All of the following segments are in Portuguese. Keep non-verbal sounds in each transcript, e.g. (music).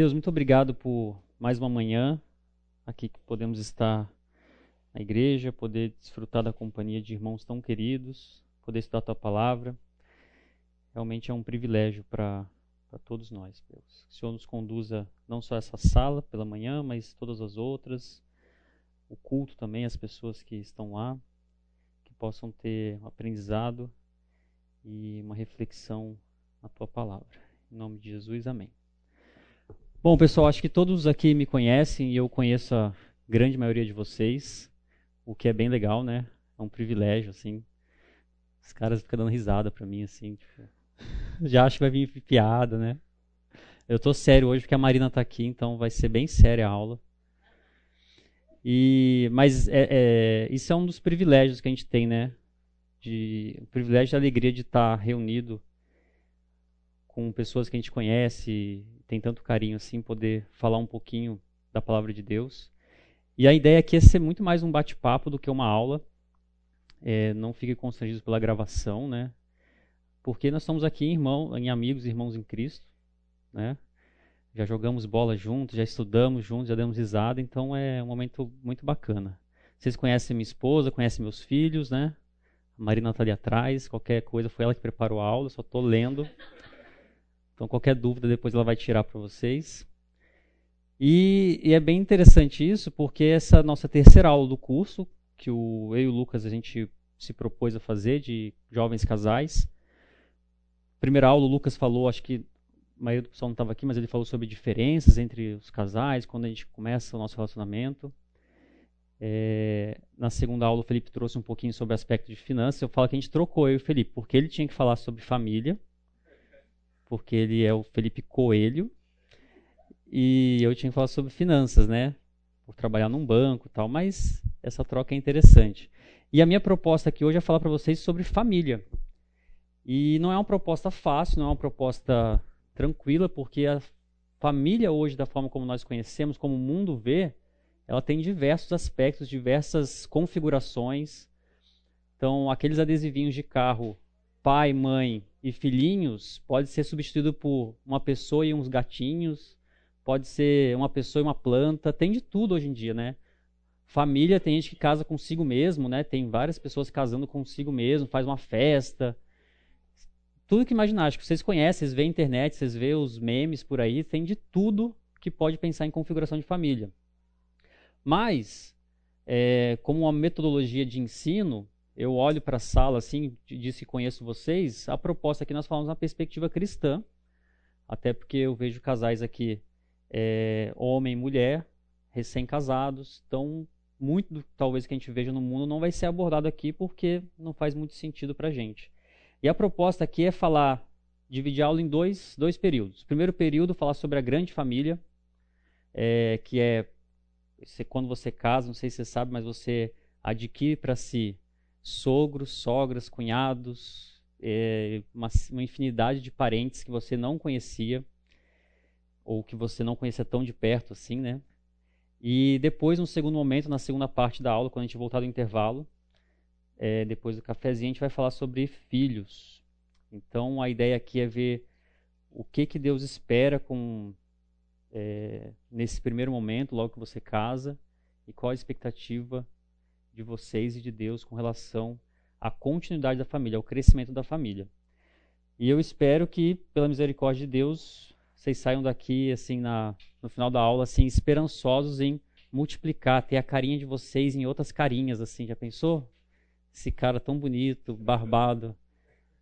Deus, muito obrigado por mais uma manhã aqui que podemos estar na igreja, poder desfrutar da companhia de irmãos tão queridos, poder estudar a tua palavra. Realmente é um privilégio para todos nós, Deus. Que o Senhor nos conduza não só essa sala pela manhã, mas todas as outras, o culto também, as pessoas que estão lá, que possam ter um aprendizado e uma reflexão na tua palavra. Em nome de Jesus, amém. Bom, pessoal, acho que todos aqui me conhecem e eu conheço a grande maioria de vocês, o que é bem legal, né? É um privilégio, assim. Os caras ficam dando risada pra mim, assim, tipo, já acho que vai vir piada, né? Eu tô sério hoje porque a Marina tá aqui, então vai ser bem séria a aula. E, mas é, é, isso é um dos privilégios que a gente tem, né? De, o privilégio e a alegria de estar reunido com pessoas que a gente conhece, tem tanto carinho assim, poder falar um pouquinho da palavra de Deus. E a ideia aqui é ser muito mais um bate-papo do que uma aula. É, não fiquem constrangidos pela gravação, né? Porque nós estamos aqui irmão, em amigos, irmãos em Cristo, né? Já jogamos bola juntos, já estudamos juntos, já demos risada, então é um momento muito bacana. Vocês conhecem minha esposa, conhecem meus filhos, né? A Marina está ali atrás, qualquer coisa foi ela que preparou a aula, só estou lendo. Então, qualquer dúvida depois ela vai tirar para vocês. E, e, é bem interessante isso, porque essa nossa terceira aula do curso, que o, eu e o Lucas a gente se propôs a fazer, de jovens casais. Primeira aula, o Lucas falou, acho que a maioria do pessoal não estava aqui, mas ele falou sobre diferenças entre os casais, quando a gente começa o nosso relacionamento. É, na segunda aula, o Felipe trouxe um pouquinho sobre aspecto de finanças. Eu falo que a gente trocou eu e o Felipe, porque ele tinha que falar sobre família porque ele é o Felipe Coelho. E eu tinha que falar sobre finanças, né? Por trabalhar num banco e tal, mas essa troca é interessante. E a minha proposta aqui hoje é falar para vocês sobre família. E não é uma proposta fácil, não é uma proposta tranquila, porque a família hoje, da forma como nós conhecemos, como o mundo vê, ela tem diversos aspectos, diversas configurações. Então, aqueles adesivinhos de carro, pai, mãe, e filhinhos pode ser substituído por uma pessoa e uns gatinhos, pode ser uma pessoa e uma planta, tem de tudo hoje em dia, né? Família tem gente que casa consigo mesmo, né? Tem várias pessoas casando consigo mesmo, faz uma festa. Tudo que imaginar, acho que vocês conhecem, vocês veem a internet, vocês veem os memes por aí, tem de tudo que pode pensar em configuração de família. Mas, é, como uma metodologia de ensino, eu olho para a sala assim, disse conheço vocês, a proposta aqui nós falamos na perspectiva cristã, até porque eu vejo casais aqui, é, homem e mulher, recém-casados, então muito do, talvez que a gente veja no mundo não vai ser abordado aqui porque não faz muito sentido para a gente. E a proposta aqui é falar, dividir a aula em dois, dois períodos. Primeiro período, falar sobre a grande família, é, que é quando você casa, não sei se você sabe, mas você adquire para si sogros, sogras, cunhados, é, uma, uma infinidade de parentes que você não conhecia ou que você não conhecia tão de perto assim, né? E depois, no segundo momento, na segunda parte da aula, quando a gente voltar do intervalo, é, depois do cafezinho, a gente vai falar sobre filhos. Então, a ideia aqui é ver o que, que Deus espera com é, nesse primeiro momento, logo que você casa, e qual a expectativa de vocês e de Deus com relação à continuidade da família, ao crescimento da família. E eu espero que, pela misericórdia de Deus, vocês saiam daqui assim na, no final da aula assim esperançosos em multiplicar, ter a carinha de vocês em outras carinhas assim. Já pensou? Esse cara tão bonito, barbado.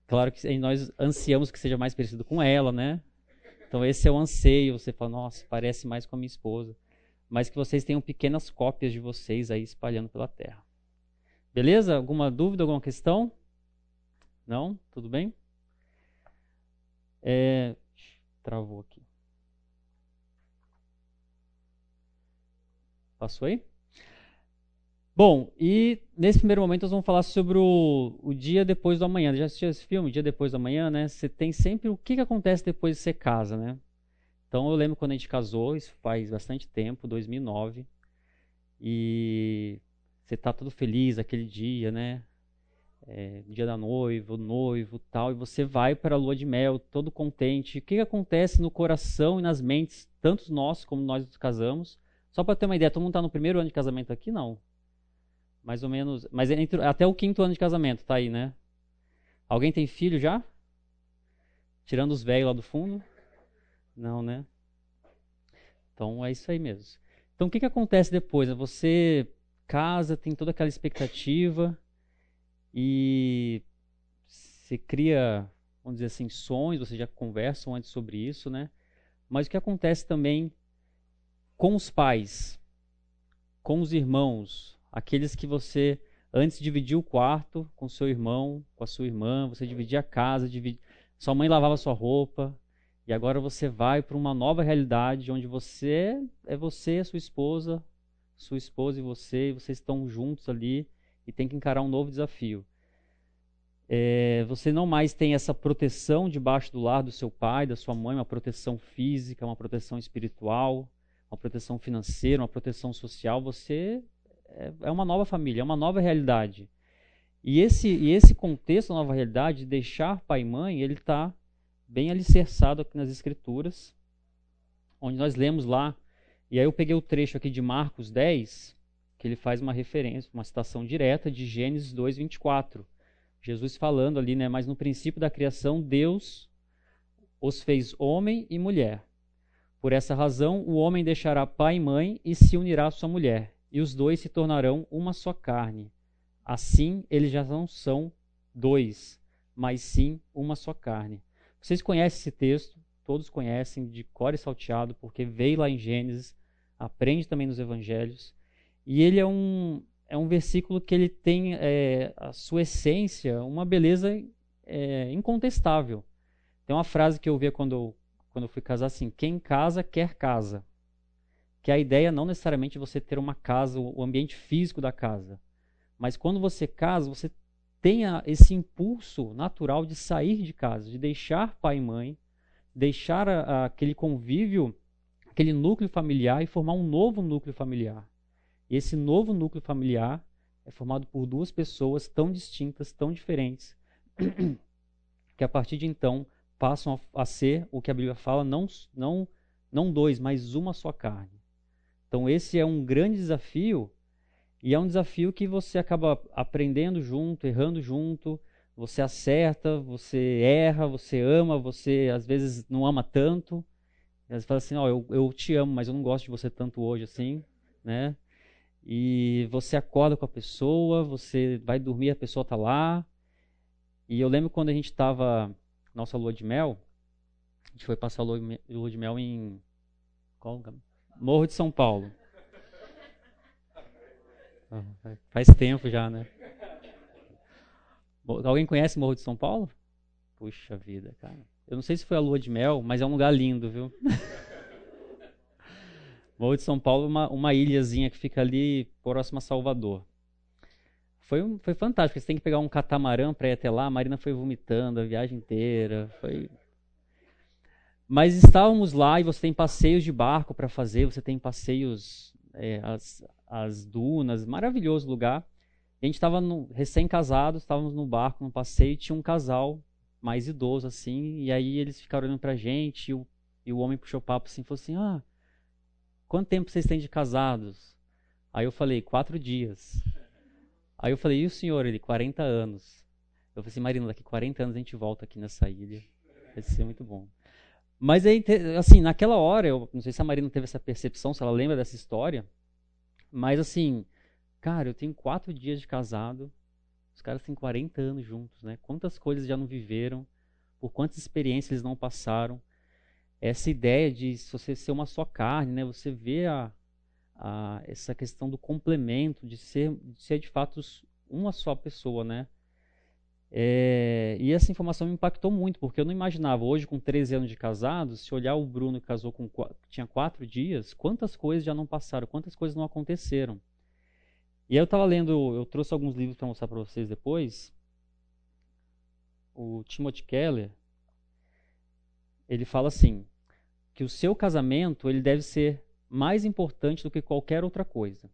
Claro que nós ansiamos que seja mais parecido com ela, né? Então esse é o anseio. Você fala, nossa, parece mais com a minha esposa mas que vocês tenham pequenas cópias de vocês aí espalhando pela terra. Beleza? Alguma dúvida, alguma questão? Não? Tudo bem? É... Travou aqui. Passou aí? Bom, e nesse primeiro momento nós vamos falar sobre o, o dia depois do amanhã. Já assistiu esse filme, Dia Depois do Amanhã, né? Você tem sempre o que, que acontece depois de você casa, né? Então eu lembro quando a gente casou, isso faz bastante tempo, 2009, e você tá todo feliz aquele dia, né? é, dia da noiva, noivo, tal, e você vai para a lua de mel todo contente. O que, que acontece no coração e nas mentes, tanto nós como nós nos casamos? Só para ter uma ideia, todo mundo está no primeiro ano de casamento aqui? Não. Mais ou menos, mas entre, até o quinto ano de casamento, tá aí, né? Alguém tem filho já? Tirando os velhos lá do fundo? Não, né? Então é isso aí mesmo. Então o que, que acontece depois? Você casa, tem toda aquela expectativa e você cria, vamos dizer assim, sonhos, vocês já conversam antes sobre isso, né? Mas o que acontece também com os pais, com os irmãos, aqueles que você antes dividia o quarto com seu irmão, com a sua irmã, você dividia a casa, dividia... sua mãe lavava sua roupa, e agora você vai para uma nova realidade onde você é você, a sua esposa, sua esposa e você, e vocês estão juntos ali e tem que encarar um novo desafio. É, você não mais tem essa proteção debaixo do lar do seu pai, da sua mãe, uma proteção física, uma proteção espiritual, uma proteção financeira, uma proteção social. Você é, é uma nova família, é uma nova realidade. E esse, e esse contexto, nova realidade, de deixar pai e mãe, ele está bem alicerçado aqui nas Escrituras, onde nós lemos lá. E aí eu peguei o trecho aqui de Marcos 10, que ele faz uma referência, uma citação direta de Gênesis 2:24. Jesus falando ali, né, mas no princípio da criação Deus os fez homem e mulher. Por essa razão, o homem deixará pai e mãe e se unirá à sua mulher, e os dois se tornarão uma só carne. Assim, eles já não são dois, mas sim uma só carne. Vocês conhecem esse texto, todos conhecem de cor e salteado, porque veio lá em Gênesis, aprende também nos evangelhos. E ele é um, é um versículo que ele tem é, a sua essência, uma beleza é, incontestável. Tem uma frase que eu ouvia quando eu, quando eu fui casar assim: quem casa quer casa. Que a ideia não necessariamente é você ter uma casa, o ambiente físico da casa, mas quando você casa, você tenha esse impulso natural de sair de casa, de deixar pai e mãe, deixar a, a, aquele convívio, aquele núcleo familiar e formar um novo núcleo familiar. E esse novo núcleo familiar é formado por duas pessoas tão distintas, tão diferentes, (clears throat) que a partir de então passam a, ser o que a Bíblia fala, não, não, não dois, mas uma só carne. Então esse é um grande desafio e é um desafio que você acaba aprendendo junto, errando junto, você acerta, você erra, você ama, você às vezes não ama tanto. Às vezes fala assim, ó, oh, eu, eu te amo, mas eu não gosto de você tanto hoje assim, né? e você acorda com a pessoa, você vai dormir, a pessoa está lá. E eu lembro quando a gente estava nossa lua de mel, a gente foi passar a lua de mel em qual Morro de São Paulo. (laughs) Faz tempo já, né? Alguém conhece Morro de São Paulo? Puxa vida, cara. Eu não sei se foi a lua de mel, mas é um lugar lindo, viu? (laughs) Morro de São Paulo, uma, uma ilhazinha que fica ali próxima a Salvador. Foi, foi fantástico. Você tem que pegar um catamarã para ir até lá. A Marina foi vomitando a viagem inteira. Foi. Mas estávamos lá e você tem passeios de barco para fazer. Você tem passeios, é, as, as dunas, maravilhoso lugar. a gente estava recém-casados, estávamos no barco, no passeio, e tinha um casal mais idoso assim. E aí eles ficaram olhando para a gente e o, e o homem puxou papo assim, falou assim: Ah quanto tempo vocês têm de casados? Aí eu falei, quatro dias. Aí eu falei, e o senhor? Ele, 40 anos. Eu falei assim, Marina, daqui 40 anos a gente volta aqui nessa ilha. Vai ser muito bom. Mas aí, assim, naquela hora, eu não sei se a Marina teve essa percepção, se ela lembra dessa história, mas assim, cara, eu tenho quatro dias de casado, os caras têm 40 anos juntos, né? Quantas coisas já não viveram, por quantas experiências eles não passaram essa ideia de você ser uma só carne, né? Você vê a, a, essa questão do complemento, de ser, de ser de fato uma só pessoa, né? É, e essa informação me impactou muito, porque eu não imaginava, hoje com 13 anos de casado, se olhar o Bruno que casou com tinha quatro dias, quantas coisas já não passaram, quantas coisas não aconteceram. E aí eu estava lendo, eu trouxe alguns livros para mostrar para vocês depois. O Timothy Keller, ele fala assim, que o seu casamento ele deve ser mais importante do que qualquer outra coisa.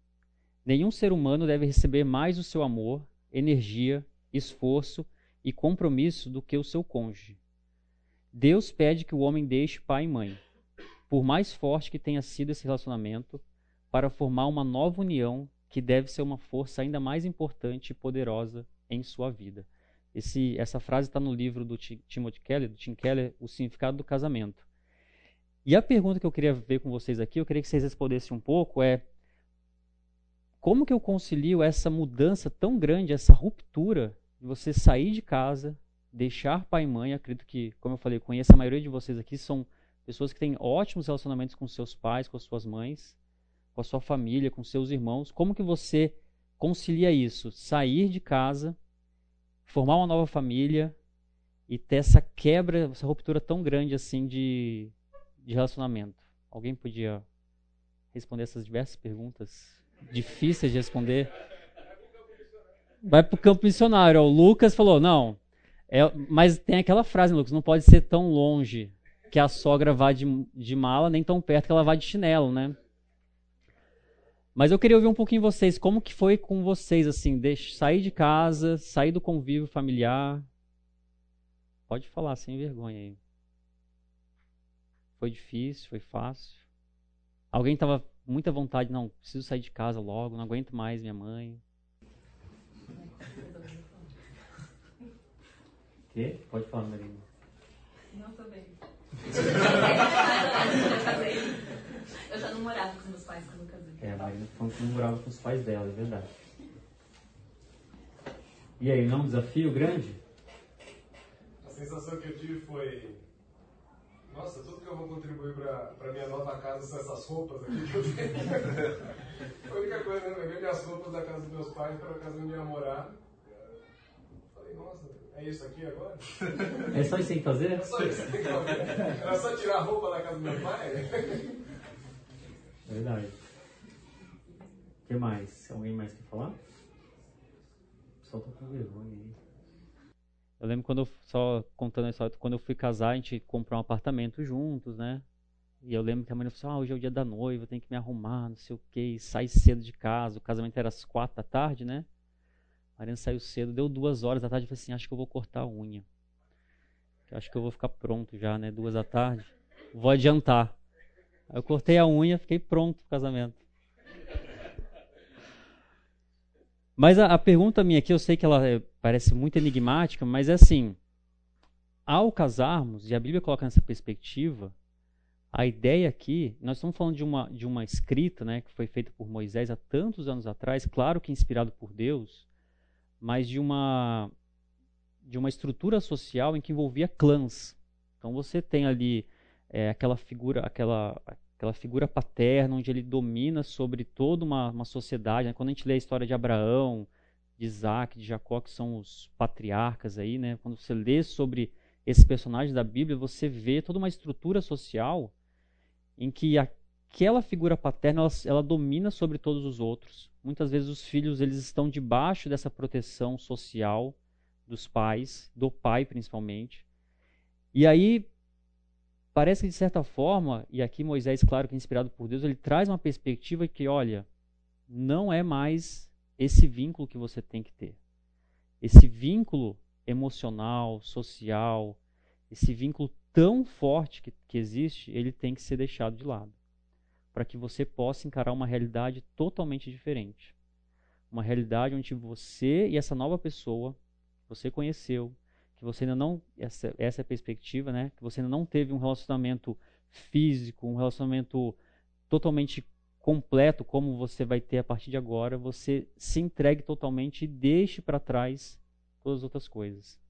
Nenhum ser humano deve receber mais o seu amor, energia esforço e compromisso do que o seu cônjuge. Deus pede que o homem deixe pai e mãe, por mais forte que tenha sido esse relacionamento, para formar uma nova união que deve ser uma força ainda mais importante e poderosa em sua vida. Esse, essa frase está no livro do Timothy Keller, do Tim Keller, O Significado do Casamento. E a pergunta que eu queria ver com vocês aqui, eu queria que vocês respondessem um pouco, é como que eu concilio essa mudança tão grande, essa ruptura de você sair de casa, deixar pai e mãe, acredito que, como eu falei, conheço a maioria de vocês aqui, são pessoas que têm ótimos relacionamentos com seus pais, com as suas mães, com a sua família, com seus irmãos. Como que você concilia isso? Sair de casa, formar uma nova família e ter essa quebra, essa ruptura tão grande assim de, de relacionamento. Alguém podia responder essas diversas perguntas difíceis de responder? Vai para o campo missionário. O Lucas falou, não, é, mas tem aquela frase, Lucas, não pode ser tão longe que a sogra vá de, de mala, nem tão perto que ela vá de chinelo, né? Mas eu queria ouvir um pouquinho vocês, como que foi com vocês, assim, deixe, sair de casa, sair do convívio familiar. Pode falar, sem vergonha aí. Foi difícil, foi fácil. Alguém estava com muita vontade, não, preciso sair de casa logo, não aguento mais minha mãe. Quê? Pode falar, Marina. Não, tô bem. (laughs) eu já não morava com meus pais quando. É, a Marina falando que não morava com os pais dela, é verdade. E aí, não é um desafio grande? A sensação que eu tive foi. Nossa, tudo que eu vou contribuir para minha nova casa são essas roupas aqui que eu tenho. (laughs) a única coisa, né? Levar minhas roupas da casa dos meus pais para a casa onde eu ia morar. Falei, nossa, é isso aqui agora? É só isso que fazer? É só isso que fazer. Era só tirar a roupa da casa do meu pai? Verdade. O que mais? Alguém mais quer falar? Só tô com vergonha aí. Eu lembro quando eu, só contando a história, quando eu fui casar, a gente comprou um apartamento juntos, né? E eu lembro que a mãe falou assim, ah, hoje é o dia da noiva, tem que me arrumar, não sei o que, sai cedo de casa. O casamento era às quatro da tarde, né? A Mariana saiu cedo, deu duas horas da tarde, eu falei assim, acho que eu vou cortar a unha. Acho que eu vou ficar pronto já, né? Duas da tarde. Vou adiantar. Aí eu cortei a unha, fiquei pronto pro casamento. Mas a, a, pergunta minha aqui, eu sei que ela é, parece muito enigmática, mas é assim: ao casarmos, e a Bíblia coloca nessa perspectiva, a ideia aqui, nós estamos falando de uma, de uma escrita né, que foi feita por Moisés há tantos anos atrás, claro que inspirado por Deus, mas de uma de uma estrutura social em que envolvia clãs. Então você tem ali é, aquela figura aquela aquela figura paterna onde ele domina sobre toda uma, uma sociedade. Né? Quando a gente lê a história de Abraão, de Isaac, de Jacó, que são os patriarcas aí, né? Quando você lê sobre esses personagens da Bíblia, você vê toda uma estrutura social em que aquela figura paterna ela, ela domina sobre todos os outros. Muitas vezes os filhos eles estão debaixo dessa proteção social dos pais, do pai principalmente. E aí parece que de certa forma, e aqui Moisés, claro que é inspirado por Deus, ele traz uma perspectiva que, olha, não é mais esse vínculo que você tem que ter. Esse vínculo emocional, social, esse vínculo tão forte que, que existe, ele tem que ser deixado de lado para que você possa encarar uma realidade totalmente diferente. Uma realidade onde você e essa nova pessoa você conheceu, que você ainda não essa, essa é a perspectiva, né? Que você ainda não teve um relacionamento físico, um relacionamento totalmente completo como você vai ter a partir de agora, você se entregue totalmente e deixe para trás todas as outras coisas.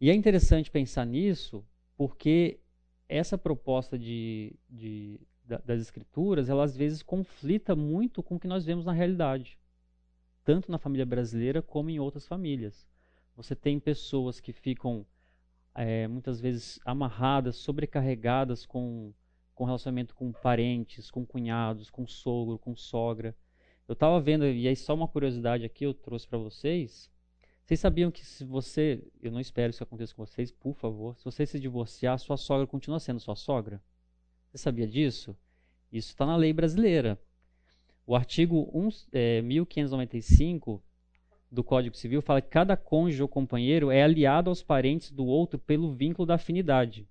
E é interessante pensar nisso porque essa proposta de, de das escrituras, ela às vezes conflita muito com o que nós vemos na realidade, tanto na família brasileira como em outras famílias. Você tem pessoas que ficam é, muitas vezes amarradas, sobrecarregadas com, com relacionamento com parentes, com cunhados, com sogro, com sogra. Eu estava vendo, e aí só uma curiosidade aqui eu trouxe para vocês. Vocês sabiam que se você, eu não espero isso aconteça com vocês, por favor, se você se divorciar, sua sogra continua sendo sua sogra? Você sabia disso? Isso está na lei brasileira. O artigo 1, é, 1595 do Código Civil fala que cada cônjuge ou companheiro é aliado aos parentes do outro pelo vínculo da afinidade.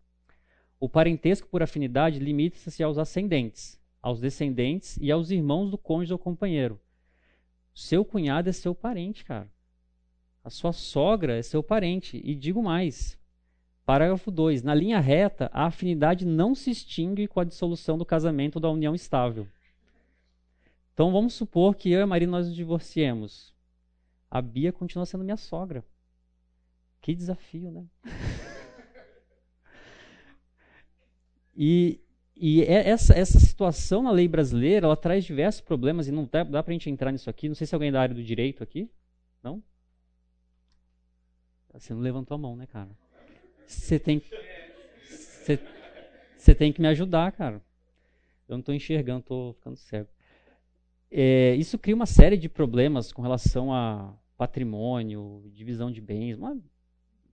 O parentesco por afinidade limita-se aos ascendentes, aos descendentes e aos irmãos do cônjuge ou companheiro. Seu cunhado é seu parente, cara. A sua sogra é seu parente. E digo mais. Parágrafo 2. Na linha reta, a afinidade não se extingue com a dissolução do casamento ou da união estável. Então vamos supor que eu e a Maria nós nos divorciemos. A Bia continua sendo minha sogra. Que desafio, né? (laughs) e, e é essa, essa situação na lei brasileira, ela traz diversos problemas e não dá, dá para a gente entrar nisso aqui. Não sei se alguém da área do direito aqui. Não? Você não levantou a mão, né, cara? Você tem, você tem que me ajudar, cara. Eu não estou enxergando, estou ficando cego. É, isso cria uma série de problemas com relação a patrimônio, divisão de bens.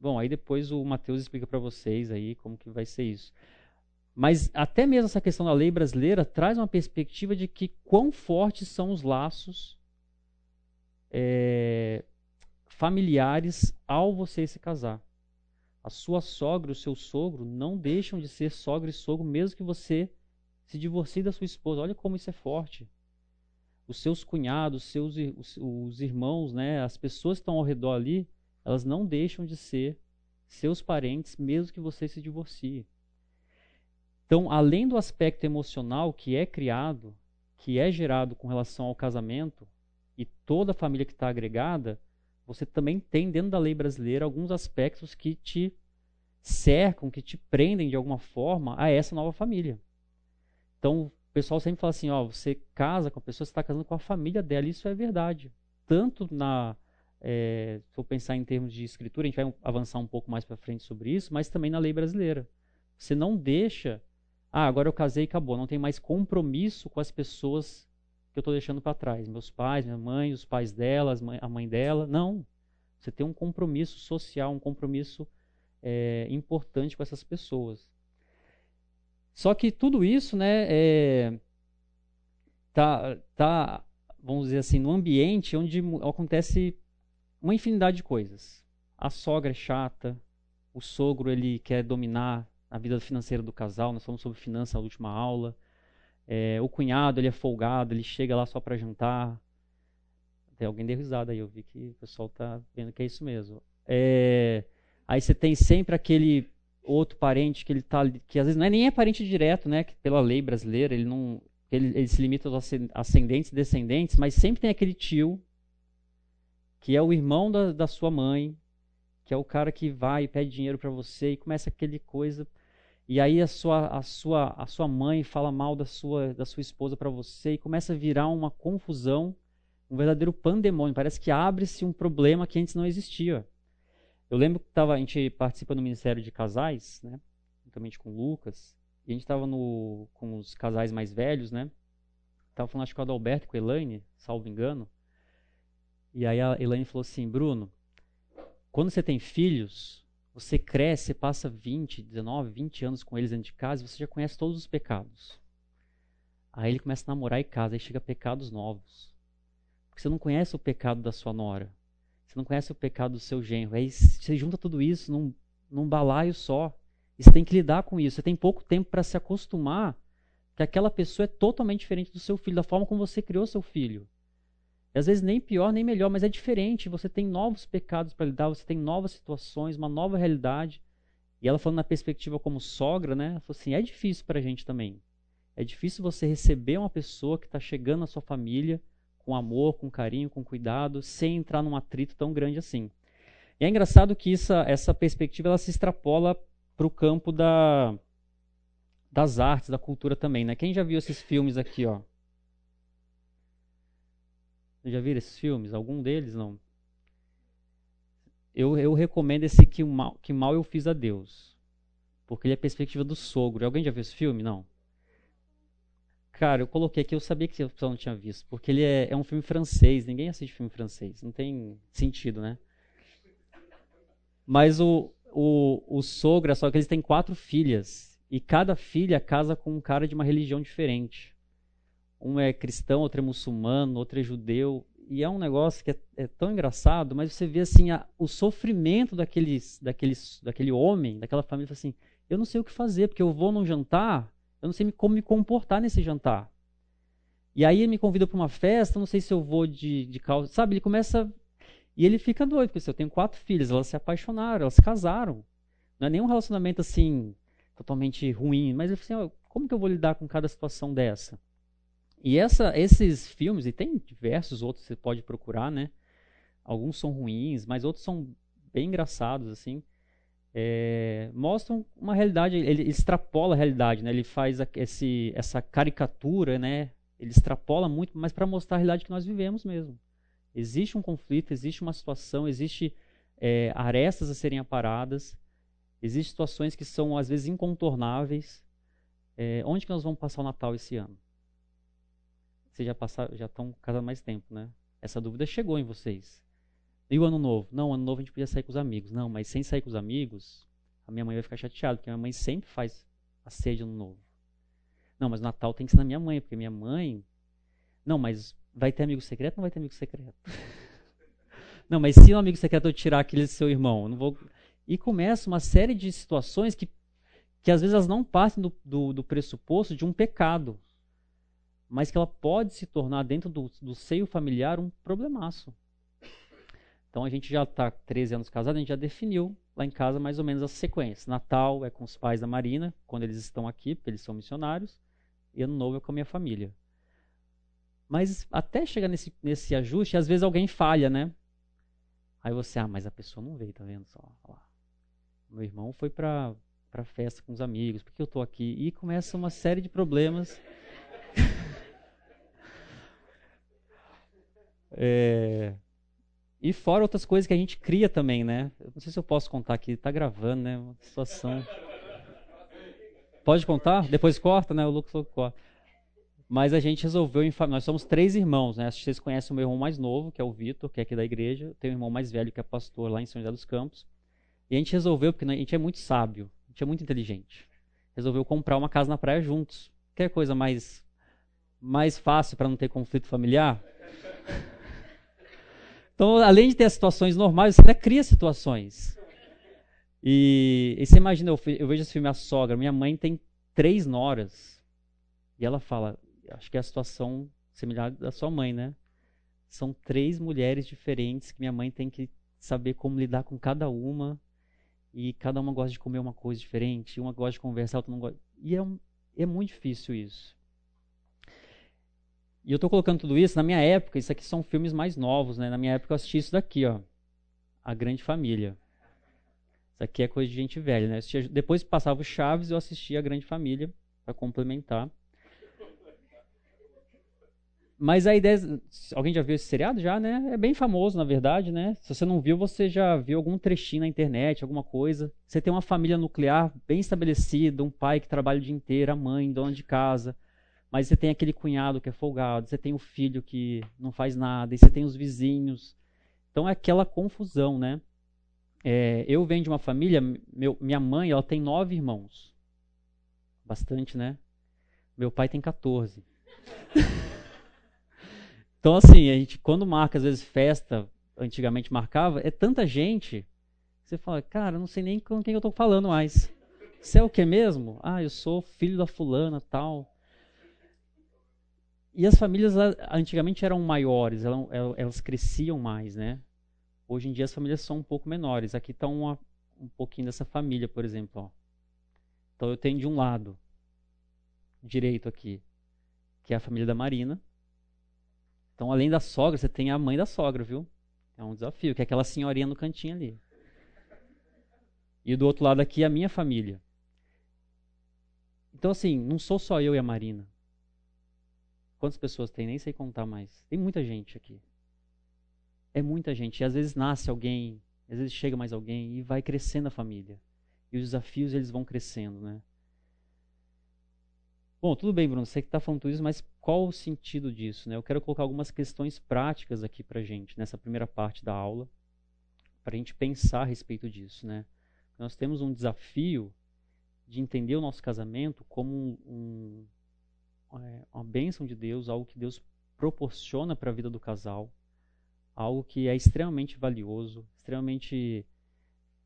Bom, aí depois o Matheus explica para vocês aí como que vai ser isso. Mas até mesmo essa questão da lei brasileira traz uma perspectiva de que quão fortes são os laços é, familiares ao você se casar. A sua sogra o seu sogro não deixam de ser sogra e sogro mesmo que você se divorcie da sua esposa. Olha como isso é forte os seus cunhados, seus, os, os irmãos, né, as pessoas que estão ao redor ali, elas não deixam de ser seus parentes, mesmo que você se divorcie. Então, além do aspecto emocional que é criado, que é gerado com relação ao casamento, e toda a família que está agregada, você também tem dentro da lei brasileira alguns aspectos que te cercam, que te prendem de alguma forma a essa nova família. Então, pessoal sempre fala assim, ó, você casa com a pessoa, você está casando com a família dela, isso é verdade. Tanto na, é, se for pensar em termos de escritura, a gente vai avançar um pouco mais para frente sobre isso, mas também na lei brasileira. Você não deixa, ah, agora eu casei e acabou, não tem mais compromisso com as pessoas que eu estou deixando para trás, meus pais, minha mãe, os pais dela, a mãe dela, não. Você tem um compromisso social, um compromisso é, importante com essas pessoas. Só que tudo isso, né, é, tá, tá, vamos dizer assim, no ambiente onde acontece uma infinidade de coisas. A sogra é chata, o sogro ele quer dominar a vida financeira do casal. Nós falamos sobre finanças na última aula. É, o cunhado ele é folgado, ele chega lá só para jantar. Tem alguém deu risada aí, eu vi que o pessoal tá vendo que é isso mesmo. É, aí você tem sempre aquele outro parente que ele tá que às vezes não é nem é parente direto, né, que pela lei brasileira ele não ele, ele se limita aos ascendentes e descendentes, mas sempre tem aquele tio que é o irmão da, da sua mãe, que é o cara que vai e pede dinheiro para você e começa aquele coisa e aí a sua a sua a sua mãe fala mal da sua da sua esposa para você e começa a virar uma confusão, um verdadeiro pandemônio. Parece que abre-se um problema que antes não existia. Eu lembro que tava, a gente participa no Ministério de Casais, né? Juntamente com o Lucas. E a gente estava com os casais mais velhos, né? Tava falando, acho que com o Adalberto e com a Elaine, salvo engano. E aí a Elaine falou assim, Bruno, quando você tem filhos, você cresce, você passa 20, 19, 20 anos com eles dentro de casa e você já conhece todos os pecados. Aí ele começa a namorar e casa, aí chega pecados novos. Porque você não conhece o pecado da sua nora. Você não conhece o pecado do seu genro. Aí você junta tudo isso num, num balaio só. E você tem que lidar com isso. Você tem pouco tempo para se acostumar que aquela pessoa é totalmente diferente do seu filho, da forma como você criou seu filho. E às vezes nem pior nem melhor, mas é diferente. Você tem novos pecados para lidar, você tem novas situações, uma nova realidade. E ela falando na perspectiva como sogra, né? Ela falou assim: é difícil para a gente também. É difícil você receber uma pessoa que está chegando na sua família com amor, com carinho, com cuidado, sem entrar num atrito tão grande assim. E é engraçado que essa, essa perspectiva ela se extrapola para o campo da, das artes, da cultura também. Né? Quem já viu esses filmes aqui? Ó? Já viram esses filmes? Algum deles? Não. Eu, eu recomendo esse que mal, que mal eu fiz a Deus. Porque ele é a perspectiva do sogro. Alguém já viu esse filme? Não. Cara, eu coloquei aqui, eu sabia que pessoal não tinha visto, porque ele é, é um filme francês, ninguém assiste filme francês, não tem sentido, né? Mas o, o, o sogro, é só que eles têm quatro filhas, e cada filha casa com um cara de uma religião diferente. Um é cristão, outro é muçulmano, outro é judeu, e é um negócio que é, é, tão engraçado, mas você vê assim a, o sofrimento daqueles, daqueles, daquele homem, daquela família, assim, eu não sei o que fazer, porque eu vou num jantar, eu não sei como me comportar nesse jantar. E aí ele me convida para uma festa, não sei se eu vou de, de calça, sabe? Ele começa e ele fica doido, porque assim, eu tenho quatro filhas, elas se apaixonaram, elas se casaram. Não é nenhum relacionamento assim totalmente ruim, mas assim, ó, como que eu vou lidar com cada situação dessa? E essa, esses filmes, e tem diversos outros que você pode procurar, né? Alguns são ruins, mas outros são bem engraçados, assim. É, mostram uma realidade, ele, extrapola a realidade, né? Ele faz esse, essa caricatura, né? Ele extrapola muito, mas para mostrar a realidade que nós vivemos mesmo. Existe um conflito, existe uma situação, existe é, arestas a serem aparadas, existem situações que são às vezes incontornáveis. É, onde que nós vamos passar o Natal esse ano? Vocês já passaram, já estão casando mais tempo, né? Essa dúvida chegou em vocês. E o ano novo? Não, o ano novo a gente podia sair com os amigos. Não, mas sem sair com os amigos, a minha mãe vai ficar chateada, porque a minha mãe sempre faz a ceia de ano novo. Não, mas o Natal tem que ser na minha mãe, porque minha mãe. Não, mas vai ter amigo secreto não vai ter amigo secreto? (laughs) não, mas se um amigo secreto eu tirar aquele seu irmão, não vou. E começa uma série de situações que, que às vezes elas não passam do, do, do pressuposto de um pecado mas que ela pode se tornar dentro do, do seio familiar um problemaço. Então a gente já está 13 anos casados, a gente já definiu lá em casa mais ou menos a sequência. Natal é com os pais da Marina, quando eles estão aqui, porque eles são missionários, e Ano Novo é com a minha família. Mas até chegar nesse, nesse ajuste, às vezes alguém falha, né? Aí você, ah, mas a pessoa não veio, tá vendo só? Lá. Meu irmão foi para para festa com os amigos, porque eu estou aqui? E começa uma série de problemas. (laughs) É... E fora outras coisas que a gente cria também, né? Eu não sei se eu posso contar aqui, tá gravando, né? Uma situação. Pode contar? Depois corta, né? O Lucas corta. Mas a gente resolveu, nós somos três irmãos, né? Vocês conhecem o meu irmão mais novo, que é o Vitor, que é aqui da igreja. Tem um irmão mais velho, que é pastor lá em São José dos Campos. E a gente resolveu, porque a gente é muito sábio, a gente é muito inteligente. Resolveu comprar uma casa na praia juntos. Quer coisa mais, mais fácil para não ter conflito familiar? Então, além de ter as situações normais, você ainda cria situações. E, e você imagina, eu, eu, vejo esse filme A Sogra, minha mãe tem três noras. E ela fala, acho que é a situação similar da sua mãe, né? São três mulheres diferentes que minha mãe tem que saber como lidar com cada uma. E cada uma gosta de comer uma coisa diferente, uma gosta de conversar, outra não gosta. E é, um, é muito difícil isso. E eu estou colocando tudo isso na minha época, isso aqui são filmes mais novos, né? Na minha época eu assisti isso daqui, ó. A Grande Família. Isso aqui é coisa de gente velha, né? Assistia, depois que passava o Chaves, eu assistia A Grande Família para complementar. Mas a ideia. Alguém já viu esse seriado? Já, né? É bem famoso, na verdade, né? Se você não viu, você já viu algum trechinho na internet, alguma coisa. Você tem uma família nuclear bem estabelecida, um pai que trabalha o dia inteiro, a mãe, dona de casa, mas você tem aquele cunhado que é folgado, você tem o filho que não faz nada, e você tem os vizinhos. Então é aquela confusão, né? É, eu venho de uma família, meu, minha mãe ela tem nove irmãos. Bastante, né? Meu pai tem 14. (laughs) então, assim, a gente, quando marca, às vezes, festa, antigamente marcava, é tanta gente, você fala, cara, não sei nem com quem eu estou falando mais. Você é o que mesmo? Ah, eu sou filho da fulana, tal. E as famílias antigamente eram maiores, elas, elas cresciam mais, né? Hoje em dia as famílias são um pouco menores. Aqui está um pouquinho dessa família, por exemplo. Ó. Então eu tenho de um lado, direito aqui, que é a família da Marina. Então além da sogra, você tem a mãe da sogra, viu? É um desafio, que é aquela senhorinha no cantinho ali. E do outro lado aqui a minha família. Então assim, não sou só eu e a Marina. Quantas pessoas tem? Nem sei contar mais. Tem muita gente aqui. É muita gente. E às vezes nasce alguém, às vezes chega mais alguém e vai crescendo a família. E os desafios eles vão crescendo, né? Bom, tudo bem, Bruno, você que está falando tudo isso, mas qual o sentido disso? Né? Eu quero colocar algumas questões práticas aqui para gente, nessa primeira parte da aula, para a gente pensar a respeito disso. Né? Nós temos um desafio de entender o nosso casamento como um, é, uma bênção de Deus, algo que Deus proporciona para a vida do casal, algo que é extremamente valioso, extremamente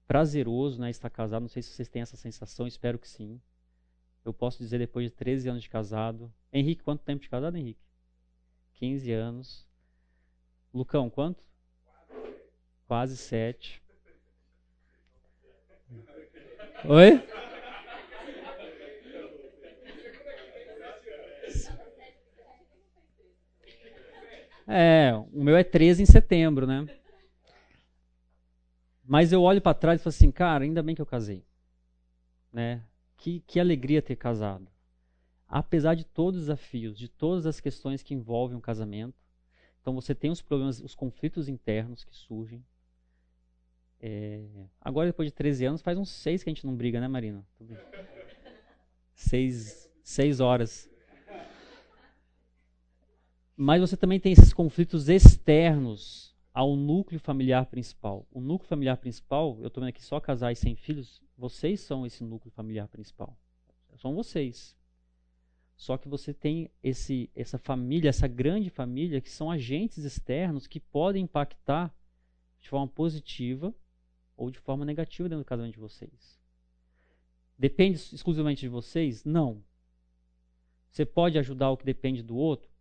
prazeroso, né, estar casado. Não sei se vocês têm essa sensação, espero que sim. Eu posso dizer depois de 13 anos de casado. Henrique, quanto tempo de casado, Henrique? 15 anos. Lucão, quanto? Quase sete. Oi? É, o meu é 13 em setembro, né? Mas eu olho para trás e falo assim, cara, ainda bem que eu casei. Né? Que, que alegria ter casado. Apesar de todos os desafios, de todas as questões que envolvem um casamento, então você tem os problemas, os conflitos internos que surgem. É... Agora, depois de 13 anos, faz uns seis que a gente não briga, né, Marina? Seis, seis horas. Mas você também tem esses conflitos externos ao núcleo familiar principal. O núcleo familiar principal, eu estou vendo aqui só casais sem filhos, vocês são esse núcleo familiar principal. São vocês. Só que você tem esse, essa família, essa grande família, que são agentes externos que podem impactar de forma positiva ou de forma negativa dentro do casamento de vocês. Depende exclusivamente de vocês? Não. Você pode ajudar o que depende do outro?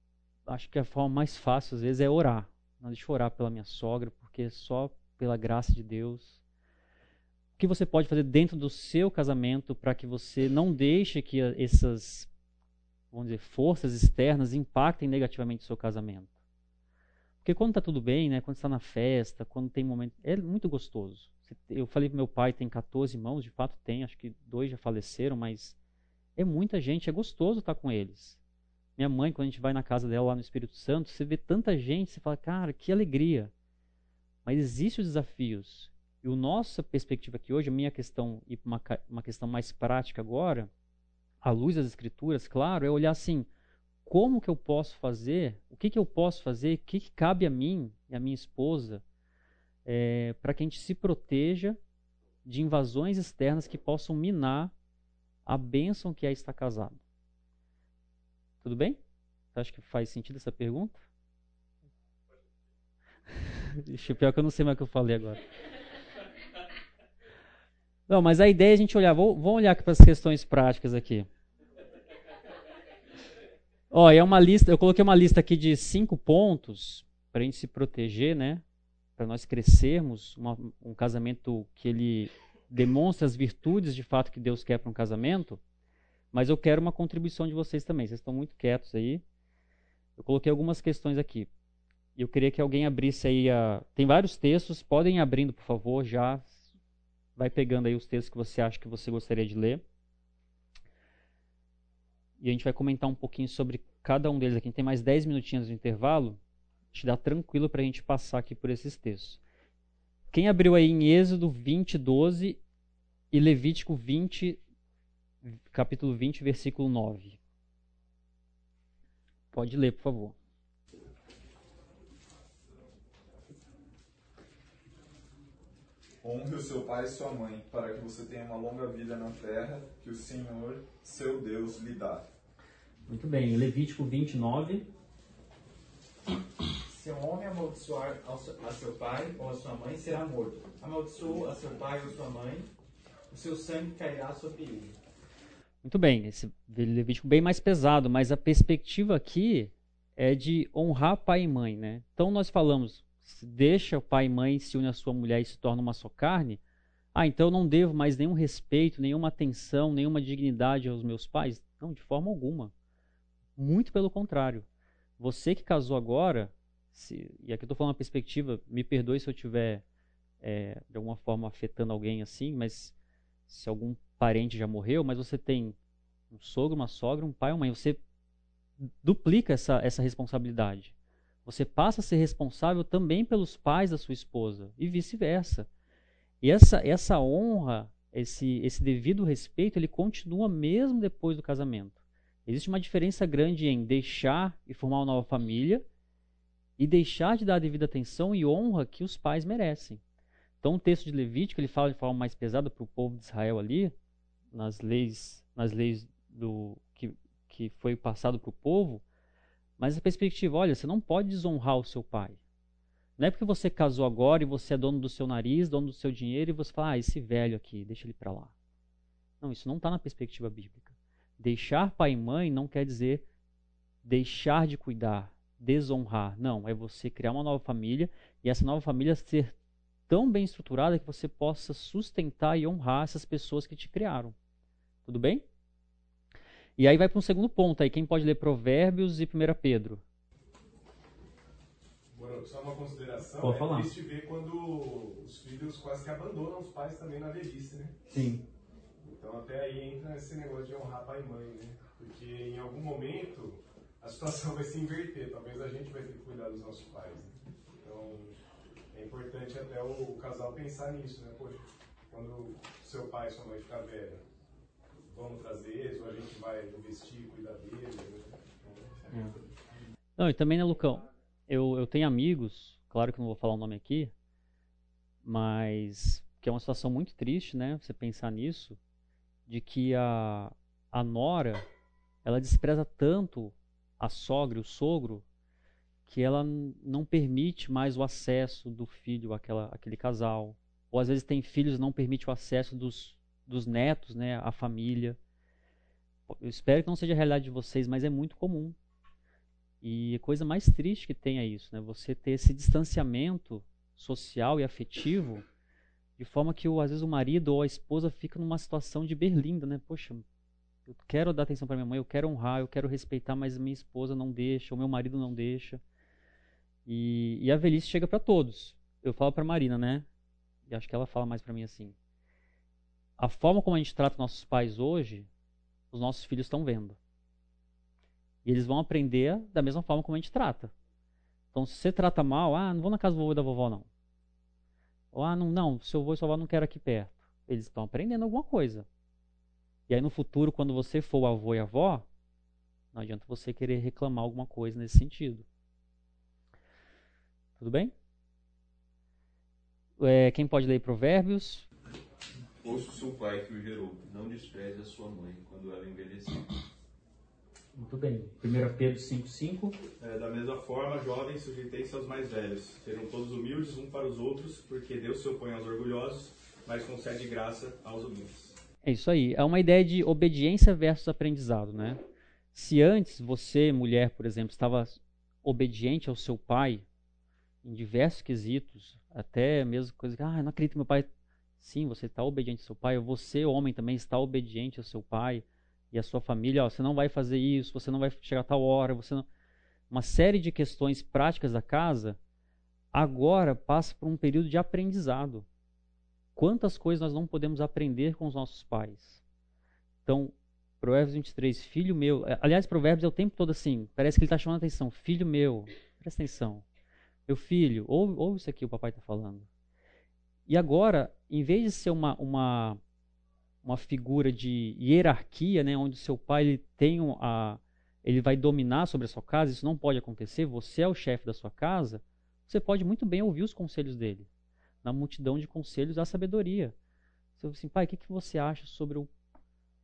Acho que a forma mais fácil às vezes é orar. Não deixa eu orar pela minha sogra, porque só pela graça de Deus. O que você pode fazer dentro do seu casamento para que você não deixe que essas, vamos dizer, forças externas impactem negativamente o seu casamento? Porque quando está tudo bem, né, quando está na festa, quando tem momento, é muito gostoso. Eu falei para meu pai tem 14 irmãos, de fato tem, acho que dois já faleceram, mas é muita gente, é gostoso estar com eles. Minha mãe, quando a gente vai na casa dela lá no Espírito Santo, você vê tanta gente, você fala, cara, que alegria. Mas existem os desafios. E a nossa perspectiva aqui hoje, a minha questão, e uma, uma questão mais prática agora, à luz das Escrituras, claro, é olhar assim, como que eu posso fazer, o que, que eu posso fazer, o que, que cabe a mim e a minha esposa, é, para que a gente se proteja de invasões externas que possam minar a bênção que é estar casado. Tudo bem? Acha que faz sentido essa pergunta? (laughs) Ixi, pior que eu não sei mais o que eu falei agora. Não, mas a ideia é a gente olhar. Vamos olhar para as questões práticas aqui. Ó, é uma lista. Eu coloquei uma lista aqui de cinco pontos para a gente se proteger, né? Para nós crescermos uma, um casamento que ele demonstre as virtudes de fato que Deus quer para um casamento. Mas eu quero uma contribuição de vocês também. Vocês estão muito quietos aí. Eu coloquei algumas questões aqui. Eu queria que alguém abrisse aí a. Tem vários textos, podem ir abrindo, por favor, já. Vai pegando aí os textos que você acha que você gostaria de ler. E a gente vai comentar um pouquinho sobre cada um deles aqui. Tem mais 10 minutinhos de intervalo. Te dá tranquilo para a gente passar aqui por esses textos. Quem abriu aí em Êxodo 20, 12 e Levítico 20, capítulo 20, versículo 9. Pode ler, por favor. Honre o seu pai e sua mãe, para que você tenha uma longa vida na terra que o Senhor, seu Deus, lhe dá. Muito bem, Levítico 29. Se um homem amaldiçoar a seu pai ou a sua mãe, será morto. Amaldiçoou a seu pai ou sua mãe, o seu sangue cairá sobre ele. Muito bem, esse Levítico bem mais pesado, mas a perspectiva aqui é de honrar pai e mãe, né? Então nós falamos, deixa o pai e mãe, se une a sua mulher e se torna uma só carne. Ah, então eu não devo mais nenhum respeito, nenhuma atenção, nenhuma dignidade aos meus pais? Não, de forma alguma. Muito pelo contrário. Você que casou agora, se, e aqui eu estou falando uma perspectiva, me perdoe se eu estiver é, de alguma forma afetando alguém assim, mas se algum parente já morreu, mas você tem um sogro, uma sogra, um pai, uma mãe. Você duplica essa, essa responsabilidade. Você passa a ser responsável também pelos pais da sua esposa e vice-versa. E essa, essa honra, esse, esse devido respeito, ele continua mesmo depois do casamento. Existe uma diferença grande em deixar e formar uma nova família e deixar de dar a devida atenção e honra que os pais merecem. Então, o texto de Levítico ele fala de forma mais pesada para o povo de Israel ali, nas leis, nas leis do que, que foi passado para o povo, mas a perspectiva, olha, você não pode desonrar o seu pai. Não é porque você casou agora e você é dono do seu nariz, dono do seu dinheiro, e você fala, ah, esse velho aqui, deixa ele para lá. Não, isso não está na perspectiva bíblica. Deixar pai e mãe não quer dizer deixar de cuidar, desonrar. Não, é você criar uma nova família e essa nova família ser tão bem estruturada que você possa sustentar e honrar essas pessoas que te criaram. Tudo bem? E aí vai para um segundo ponto aí. Quem pode ler Provérbios e 1 Pedro? só uma consideração. Pode é falar. triste ver quando os filhos quase que abandonam os pais também na velhice, né? Sim. Então até aí entra esse negócio de honrar pai e mãe, né? Porque em algum momento a situação vai se inverter. Talvez a gente vai ter que cuidar dos nossos pais. Né? Então é importante até o, casal pensar nisso, né? Poxa, quando seu pai e sua mãe ficar velho, vamos trazer eles, ou a gente vai investir, cuidar deles. Né? Não, e também, né, Lucão? eu, eu tenho amigos, claro que não vou falar o nome aqui, mas que é uma situação muito triste, né? Você pensar nisso, de que a, a nora ela despreza tanto a sogra, o sogro, que ela não permite mais o acesso do filho àquela, àquele casal. Ou às vezes tem filhos não permite o acesso dos, dos netos né, à família. Eu espero que não seja a realidade de vocês, mas é muito comum. E a coisa mais triste que tem é isso, né? Você ter esse distanciamento social e afetivo, de forma que às vezes o marido ou a esposa fica numa situação de berlinda, né? Poxa, eu quero dar atenção para minha mãe, eu quero honrar, eu quero respeitar, mas minha esposa não deixa, o meu marido não deixa. E, e a velhice chega para todos. Eu falo para Marina, né? E acho que ela fala mais para mim assim. A forma como a gente trata nossos pais hoje, os nossos filhos estão vendo. E eles vão aprender da mesma forma como a gente trata. Então, se você trata mal, ah, não vou na casa do vovô e da vovó, não. Ou, ah, não, não, seu avô e sua avó não quero aqui perto. Eles estão aprendendo alguma coisa. E aí, no futuro, quando você for o avô e a avó, não adianta você querer reclamar alguma coisa nesse sentido. Tudo bem? É, quem pode ler Provérbios? Ouça o seu pai que o gerou, não despreze a sua mãe quando ela envelhecer. Muito bem. 1 Pedro 5,5. É, da mesma forma, jovens, sujeitei-se aos mais velhos. Serão todos humildes um para os outros, porque Deus se opõe aos orgulhosos, mas concede graça aos humildes. É isso aí. É uma ideia de obediência versus aprendizado, né? Se antes você, mulher, por exemplo, estava obediente ao seu pai em diversos quesitos, até mesmo coisa que, ah, não acredito que meu pai. Sim, você está obediente ao seu pai. Você, homem, também está obediente ao seu pai e a sua família, ó, você não vai fazer isso, você não vai chegar a tal hora, você não... uma série de questões práticas da casa, agora passa por um período de aprendizado. Quantas coisas nós não podemos aprender com os nossos pais? Então, Provérbios 23, filho meu. É, aliás, Provérbios é o tempo todo assim, parece que ele está chamando a atenção. Filho meu, presta atenção. Meu filho, ouve, ouve isso aqui o papai está falando. E agora, em vez de ser uma, uma uma figura de hierarquia, né, onde seu pai ele tem a, ele vai dominar sobre a sua casa, isso não pode acontecer, você é o chefe da sua casa, você pode muito bem ouvir os conselhos dele. Na multidão de conselhos há sabedoria. Você fala assim, pai, o que, que você acha sobre eu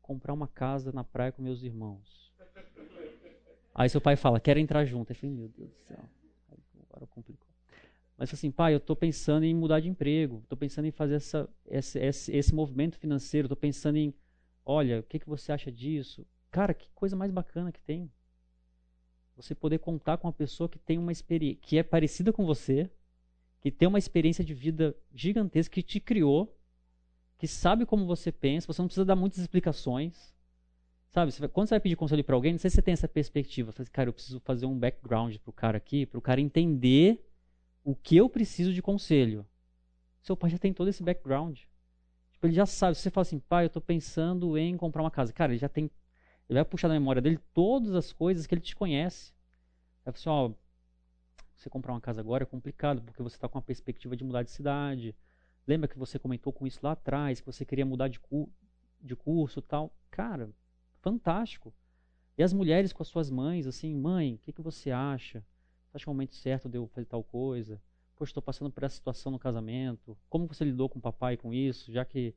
comprar uma casa na praia com meus irmãos? Aí seu pai fala, quero entrar junto. Eu falei, meu Deus do céu, agora complicou. Mas assim, pai, eu estou pensando em mudar de emprego, estou pensando em fazer essa, esse, esse, esse movimento financeiro, estou pensando em, olha, o que, que você acha disso? Cara, que coisa mais bacana que tem. Você poder contar com uma pessoa que tem uma experiência, que é parecida com você, que tem uma experiência de vida gigantesca, que te criou, que sabe como você pensa, você não precisa dar muitas explicações. Sabe, quando você vai pedir conselho para alguém, não sei se você tem essa perspectiva. Você, cara, eu preciso fazer um background pro cara aqui, para o cara entender o que eu preciso de conselho. Seu pai já tem todo esse background. Tipo, ele já sabe. Se você fala assim, pai, eu estou pensando em comprar uma casa. Cara, ele já tem. Ele vai puxar na memória dele todas as coisas que ele te conhece. Vai falar assim, ó, você comprar uma casa agora é complicado, porque você está com a perspectiva de mudar de cidade. Lembra que você comentou com isso lá atrás, que você queria mudar de, cu de curso tal. Cara, fantástico. E as mulheres com as suas mães, assim, mãe, o que, que você acha? acha que é o momento certo de eu fazer tal coisa? Poxa, estou passando por essa situação no casamento. Como você lidou com o papai com isso? Já que.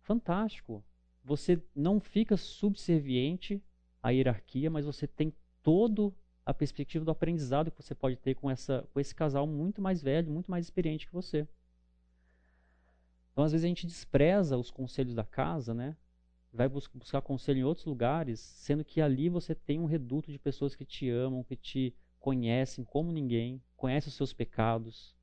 Fantástico. Você não fica subserviente à hierarquia, mas você tem todo a perspectiva do aprendizado que você pode ter com, essa, com esse casal muito mais velho, muito mais experiente que você. Então, às vezes, a gente despreza os conselhos da casa, né? Vai bus buscar conselho em outros lugares, sendo que ali você tem um reduto de pessoas que te amam, que te conhecem como ninguém, conhecem os seus pecados,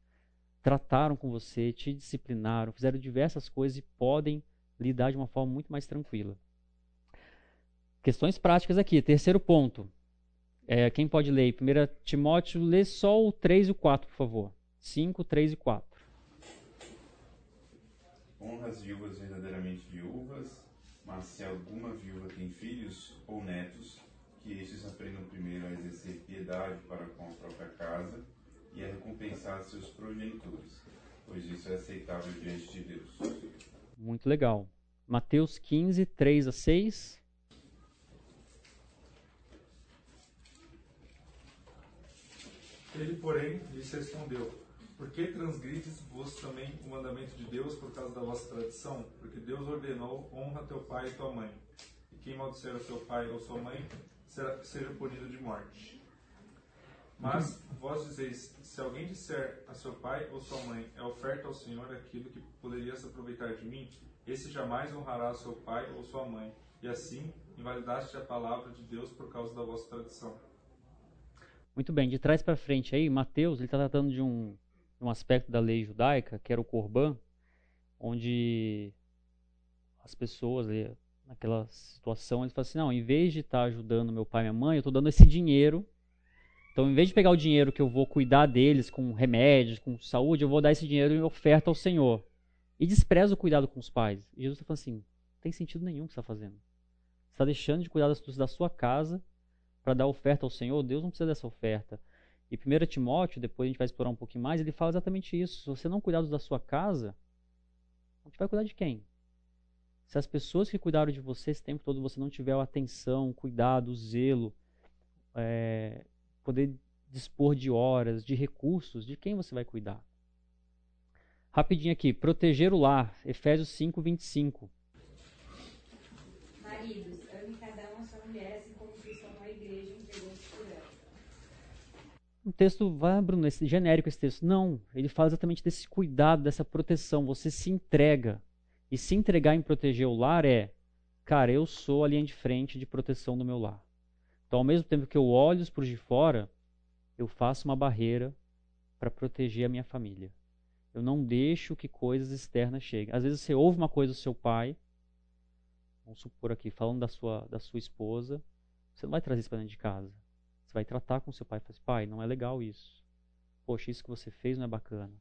trataram com você, te disciplinaram, fizeram diversas coisas e podem lidar de uma forma muito mais tranquila. Questões práticas aqui. Terceiro ponto. É, quem pode ler? 1 Timóteo, lê só o 3 e o 4, por favor. 5, 3 e 4. Honra as viúvas verdadeiramente viúvas, mas se alguma viúva tem filhos ou netos, que estes aprendam primeiro a exercer piedade para com a própria casa e a recompensar seus progenitores, pois isso é aceitável diante de Deus. Muito legal. Mateus 15, 3 a 6. Ele, porém, lhes respondeu: Por que transgrides vos também o mandamento de Deus por causa da vossa tradição? Porque Deus ordenou: honra teu pai e tua mãe. E quem maldisser o seu pai ou sua mãe, será, seja punido de morte. Mas vós dizeis: se alguém disser a seu pai ou sua mãe, é oferta ao Senhor aquilo que poderia se aproveitar de mim, esse jamais honrará seu pai ou sua mãe. E assim invalidaste a palavra de Deus por causa da vossa tradição. Muito bem, de trás para frente aí, Mateus ele está tratando de um, um aspecto da lei judaica, que era o Corban, onde as pessoas, naquela situação, eles falam assim, não, em vez de estar tá ajudando meu pai e minha mãe, eu estou dando esse dinheiro. Então, em vez de pegar o dinheiro que eu vou cuidar deles com remédios, com saúde, eu vou dar esse dinheiro em oferta ao Senhor. E despreza o cuidado com os pais. E Jesus está falando assim, não tem sentido nenhum o que você está fazendo. Você está deixando de cuidar da sua casa para dar oferta ao Senhor, Deus não precisa dessa oferta. E 1 Timóteo, depois a gente vai explorar um pouquinho mais, ele fala exatamente isso. Se você não cuidar da sua casa, a gente vai cuidar de quem? Se as pessoas que cuidaram de você esse tempo todo, você não tiver atenção, cuidado, zelo, é, poder dispor de horas, de recursos, de quem você vai cuidar? Rapidinho aqui, proteger o lar, Efésios 5, 25. Um texto, vai, Bruno, esse genérico esse texto. Não, ele fala exatamente desse cuidado, dessa proteção. Você se entrega. E se entregar em proteger o lar é, cara, eu sou a linha de frente de proteção do meu lar. Então, ao mesmo tempo que eu olho os de fora, eu faço uma barreira para proteger a minha família. Eu não deixo que coisas externas cheguem. Às vezes você ouve uma coisa do seu pai, vamos supor aqui, falando da sua, da sua esposa, você não vai trazer isso para dentro de casa. Você vai tratar com seu pai e falar assim, pai, não é legal isso. Poxa, isso que você fez não é bacana.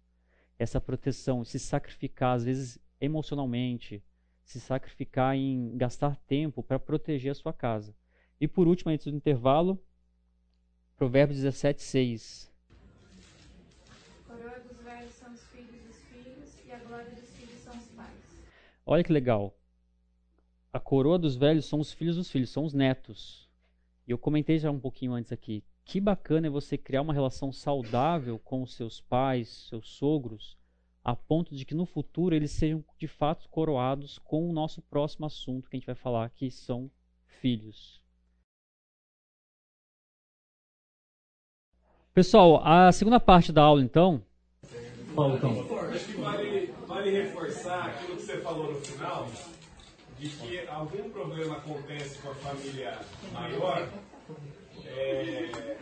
Essa proteção, se sacrificar, às vezes emocionalmente, se sacrificar em gastar tempo para proteger a sua casa. E por último, antes do intervalo, Provérbios 17, 6. Coroa dos velhos são os filhos dos filhos, e a glória dos filhos são os pais. Olha que legal. A coroa dos velhos são os filhos dos filhos, são os netos. E eu comentei já um pouquinho antes aqui. Que bacana é você criar uma relação saudável com os seus pais, seus sogros, a ponto de que no futuro eles sejam de fato coroados com o nosso próximo assunto que a gente vai falar, que são filhos. Pessoal, a segunda parte da aula então. Acho que vale, vale reforçar aquilo que você falou no final de que algum problema acontece com a família maior, é,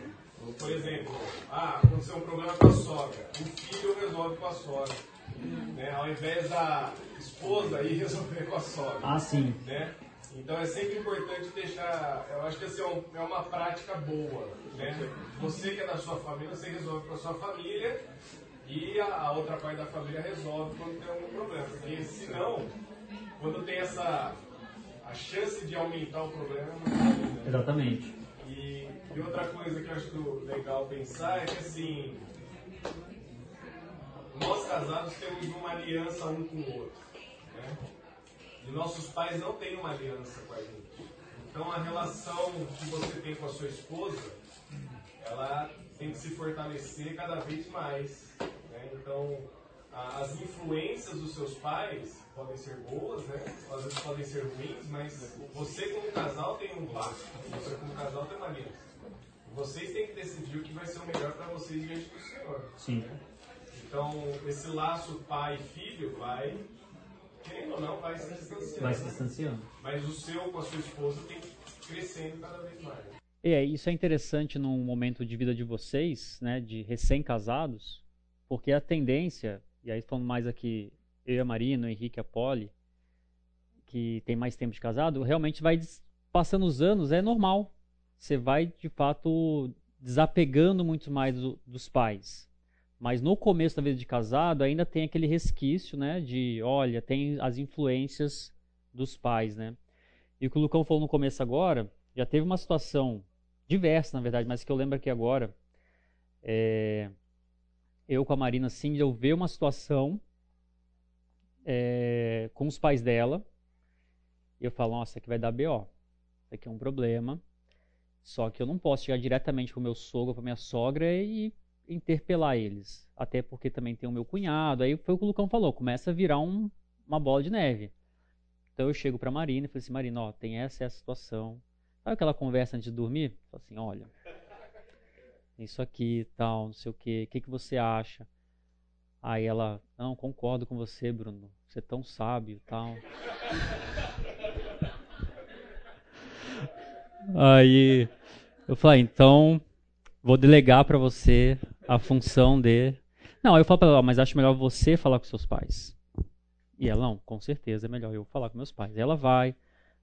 por exemplo, ah, aconteceu um problema com a sogra, o filho resolve com a sogra. Né, ao invés da esposa ir (laughs) resolver com a sogra. Ah, sim. Né? Então é sempre importante deixar. Eu acho que assim, é, uma prática boa. Né? Você que é da sua família, você resolve com a sua família e a, a outra parte da família resolve quando tem algum problema. Porque senão quando tem essa a chance de aumentar o problema. Né? Exatamente. E, e, outra coisa que eu acho legal pensar é que assim nós casados temos uma aliança um com o outro. Né? E nossos pais não têm uma aliança com a gente. Então a relação que você tem com a sua esposa, ela tem que se fortalecer cada vez mais. Né? Então as influências dos seus pais podem ser boas, né? Às vezes podem ser ruins, mas você como casal tem um laço, você como casal tem uma aliança. vocês têm que decidir o que vai ser o melhor para vocês diante do Senhor. Sim. Então, esse laço pai-filho vai, querendo ou não, vai se distanciando. Vai se distanciando. Mas o seu com a sua esposa tem crescendo cada vez mais. É, isso é interessante num momento de vida de vocês, né, de recém-casados, porque a tendência, e aí falando mais aqui, eu e a Marina, o Henrique e a Polly, que tem mais tempo de casado, realmente vai passando os anos, é normal. Você vai, de fato, desapegando muito mais do- dos pais. Mas no começo da vida de casado, ainda tem aquele resquício, né, de, olha, tem as influências dos pais, né? E o que o Lucão falou no começo agora, já teve uma situação diversa, na verdade, mas que eu lembro aqui agora, é, eu com a Marina, assim, de eu ver uma situação é, com os pais dela, e eu falo, nossa, isso aqui vai dar BO, isso aqui é um problema, só que eu não posso chegar diretamente pro meu sogro, pra minha sogra e interpelar eles, até porque também tem o meu cunhado, aí foi o que o Lucão falou, começa a virar um- uma bola de neve. Então eu chego pra Marina e falei assim, Marina, ó, tem essa essa situação, Sabe aquela conversa antes de dormir? Fala assim, olha, isso aqui, tal, não sei o que, o que, que você acha? Aí ela, não, concordo com você, Bruno, você é tão sábio, tal. Aí eu falei, então vou delegar pra você a função de. Não, aí eu falo pra ela, "Ó, mas acho melhor você falar com seus pais. E ela, não, com certeza é melhor eu falar com meus pais. Aí ela vai,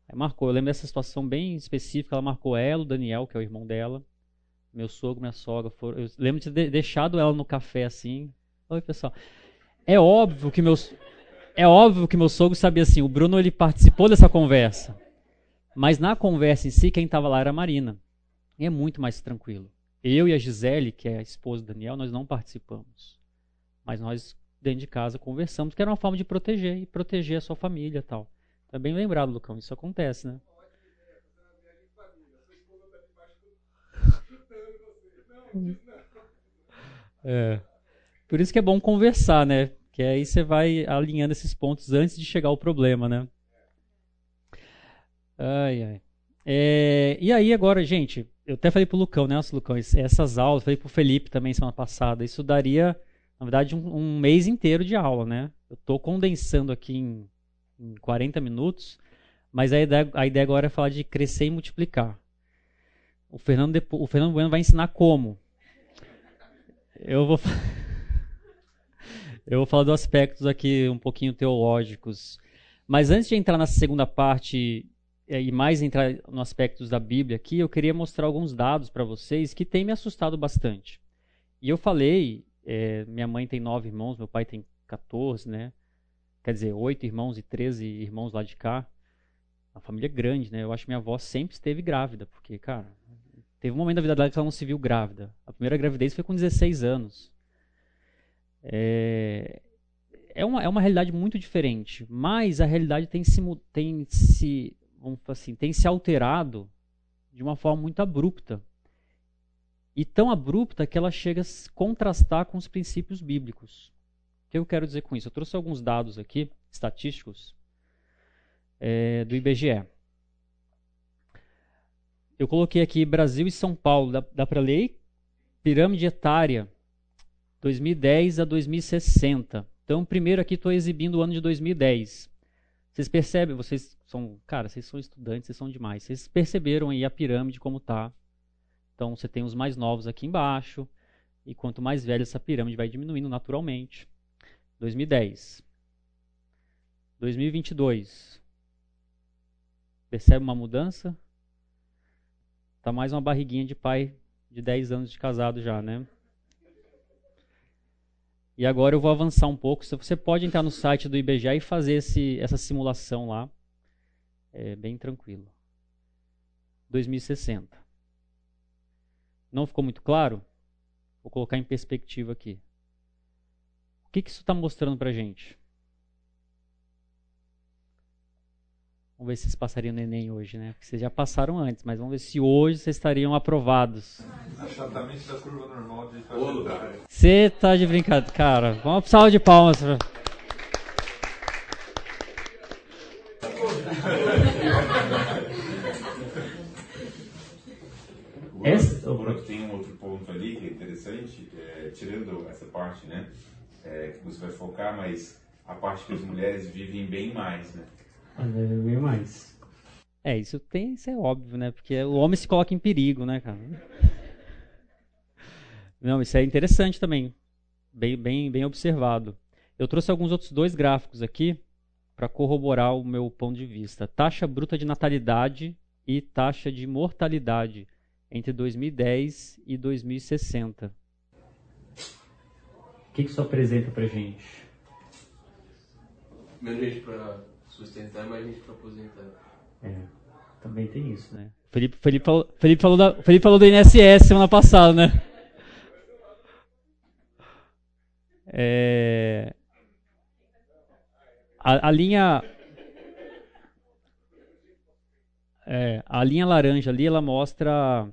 Aí marcou, eu lembro dessa situação bem específica, ela marcou ela, o Daniel, que é o irmão dela, meu sogro, minha sogra, foram, eu lembro de ter deixado ela no café assim. Oi, pessoal. É óbvio que meus é óbvio que meu sogro sabia assim, o Bruno ele participou dessa conversa. Mas na conversa em si, quem estava lá era a Marina. E é muito mais tranquilo. Eu e a Gisele, que é a esposa do Daniel, nós não participamos. Mas nós, dentro de casa, conversamos, que era uma forma de proteger, e proteger a sua família tal. É bem lembrado, Lucão, isso acontece, né? É. Por isso que é bom conversar, né? Que aí você vai alinhando esses pontos antes de chegar ao problema, né? Ai, ai. É, e aí agora, gente, eu até falei pro Lucão, né? Nossa, Lucão, essas aulas, falei pro Felipe também semana passada, isso daria, na verdade, um, um mês inteiro de aula, né? Eu tô condensando aqui em, em 40 minutos, mas a ideia, a ideia agora é falar de crescer e multiplicar. O Fernando, o Fernando Bueno vai ensinar como. Eu vou, (laughs) eu vou falar dos aspectos aqui um pouquinho teológicos. Mas antes de entrar nessa segunda parte eh, e mais entrar nos aspectos da Bíblia aqui, eu queria mostrar alguns dados para vocês que têm me assustado bastante. E eu falei, eh, minha mãe tem nove irmãos, meu pai tem 14, né? Quer dizer, oito irmãos e 13 irmãos lá de cá. Uma família grande, né? Eu acho que minha avó sempre esteve grávida, porque, cara, teve um momento da vida dela que ela não se viu grávida. A primeira gravidez foi com 16 anos. É, é, uma, é uma realidade muito diferente, mas a realidade tem se, tem se, vamos assim, tem se alterado de uma forma muito abrupta. E tão abrupta que ela chega a se contrastar com os princípios bíblicos. O que eu quero dizer com isso? Eu trouxe alguns dados aqui, estatísticos, é, do IBGE. Eu coloquei aqui Brasil e São Paulo. Dá, dá para ler? Pirâmide etária, 2010 a 2060. Então, primeiro aqui estou exibindo o ano de 2010. Vocês percebem? Vocês são, cara, vocês são estudantes, vocês são demais. Vocês perceberam aí a pirâmide como tá? Então, você tem os mais novos aqui embaixo. E quanto mais velha essa pirâmide vai diminuindo naturalmente. 2010. 2022. Percebe uma mudança? Tá mais uma barriguinha de pai de 10 anos de casado já, né? E agora eu vou avançar um pouco. Você pode entrar no site do IBGE e fazer esse, essa simulação lá. É bem tranquilo. 2060. Não ficou muito claro? Vou colocar em perspectiva aqui. O que, que isso está mostrando para gente? Vamos ver se vocês passariam no Enem hoje, né? Porque vocês já passaram antes, mas vamos ver se hoje vocês estariam aprovados. Achatamento da curva normal de Você tá de brincadeira. Cara, vamos pro salva de palmas. Pra... Essa- Ô, Bruno, tem um outro ponto ali que é interessante, é, tirando essa parte, né, é, que você vai focar, mas a parte que as mulheres vivem bem mais, né? Bem mais. É, isso tem, isso é óbvio, né? Porque o homem se coloca em perigo, né, cara? Não, isso é interessante também. Bem, bem, bem observado. Eu trouxe alguns outros dois gráficos aqui para corroborar o meu ponto de vista. Taxa bruta de natalidade e taxa de mortalidade entre 2010 e 2060. O que, que isso apresenta para gente? Gente para sustentar, mais gente para aposentar. É, também tem isso, né? Felipe, Felipe, falou, Felipe, falou da, Felipe falou do INSS semana passada, né? É, a, a linha é, a linha laranja ali ela mostra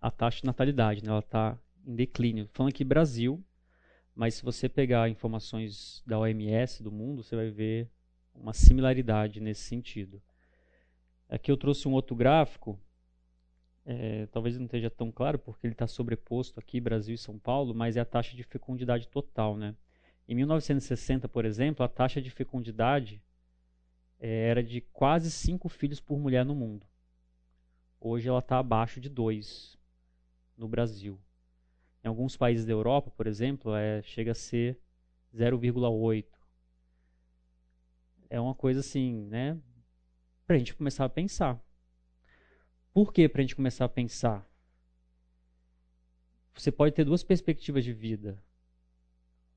a taxa de natalidade, né? ela está em declínio. Falando aqui Brasil, mas se você pegar informações da OMS do mundo, você vai ver uma similaridade nesse sentido. Aqui eu trouxe um outro gráfico, é, talvez não esteja tão claro porque ele está sobreposto aqui Brasil e São Paulo, mas é a taxa de fecundidade total, né? Em 1960, por exemplo, a taxa de fecundidade é, era de quase 5 filhos por mulher no mundo. Hoje ela está abaixo de 2 no Brasil. Em alguns países da Europa, por exemplo, é, chega a ser 0,8. É uma coisa assim, né? Para a gente começar a pensar. Por que para a gente começar a pensar? Você pode ter duas perspectivas de vida.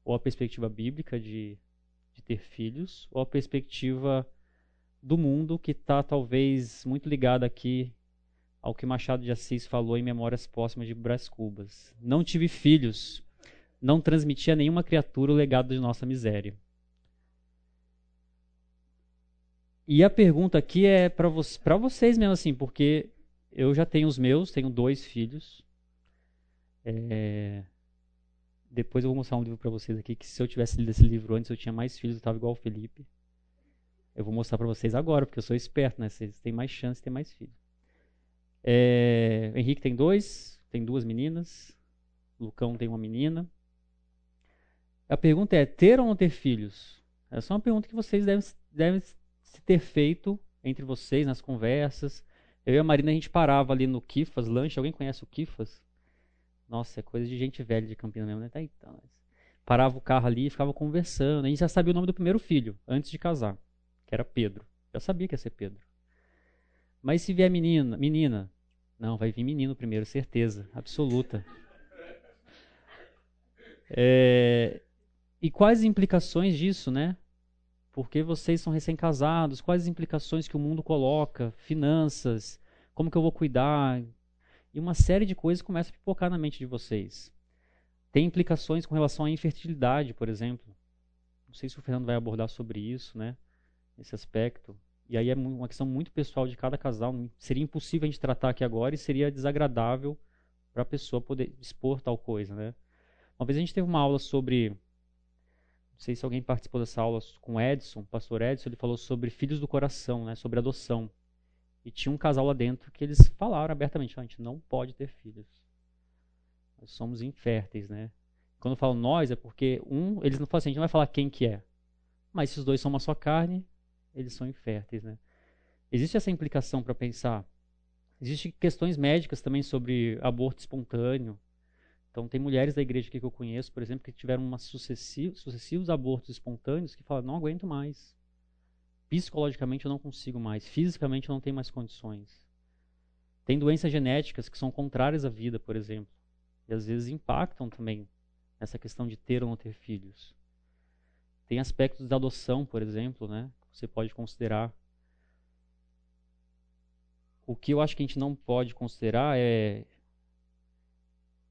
Ou a perspectiva bíblica de, de ter filhos, ou a perspectiva do mundo que está talvez muito ligada aqui ao que Machado de Assis falou em Memórias Póstumas de Brás Cubas. Não tive filhos, não transmiti a nenhuma criatura o legado de nossa miséria. E a pergunta aqui é para vo vocês mesmo, assim, porque eu já tenho os meus, tenho dois filhos. É... Depois eu vou mostrar um livro para vocês aqui, que se eu tivesse lido esse livro antes, eu tinha mais filhos, eu estava igual o Felipe. Eu vou mostrar para vocês agora, porque eu sou esperto, né? Vocês têm mais chance de ter mais filhos. É, Henrique tem dois, tem duas meninas. Lucão tem uma menina. A pergunta é: ter ou não ter filhos? Essa é uma pergunta que vocês devem, devem se ter feito entre vocês nas conversas. Eu e a Marina a gente parava ali no Kifas, lanche. Alguém conhece o Kifas? Nossa, é coisa de gente velha de Campinas mesmo, né? Tá então, parava o carro ali e ficava conversando. A gente já sabia o nome do primeiro filho, antes de casar, que era Pedro. Já sabia que ia ser Pedro. Mas se vier menina, menina, não, vai vir menino primeiro, certeza, absoluta. É, e quais implicações disso, né? Porque vocês são recém-casados, quais as implicações que o mundo coloca, finanças, como que eu vou cuidar? E uma série de coisas começa a pipocar na mente de vocês. Tem implicações com relação à infertilidade, por exemplo. Não sei se o Fernando vai abordar sobre isso, né? Esse aspecto. E aí é uma questão muito pessoal de cada casal. Seria impossível a gente tratar aqui agora e seria desagradável para a pessoa poder expor tal coisa, né? Uma vez a gente teve uma aula sobre, não sei se alguém participou dessa aula com Edson, o pastor Edson, ele falou sobre filhos do coração, né? Sobre adoção. E tinha um casal lá dentro que eles falaram abertamente, a gente não pode ter filhos. Nós somos inférteis, né? Quando eu falo nós é porque um, eles não falam assim, a gente não vai falar quem que é. Mas se os dois são uma só carne, eles são inférteis, né? Existe essa implicação para pensar. Existem questões médicas também sobre aborto espontâneo. Então, tem mulheres da igreja que eu conheço, por exemplo, que tiveram sucessivos, sucessivos abortos espontâneos que falam: não aguento mais. Psicologicamente eu não consigo mais. Fisicamente eu não tenho mais condições. Tem doenças genéticas que são contrárias à vida, por exemplo. E às vezes impactam também nessa questão de ter ou não ter filhos. Tem aspectos da adoção, por exemplo, né? você pode considerar. O que eu acho que a gente não pode considerar é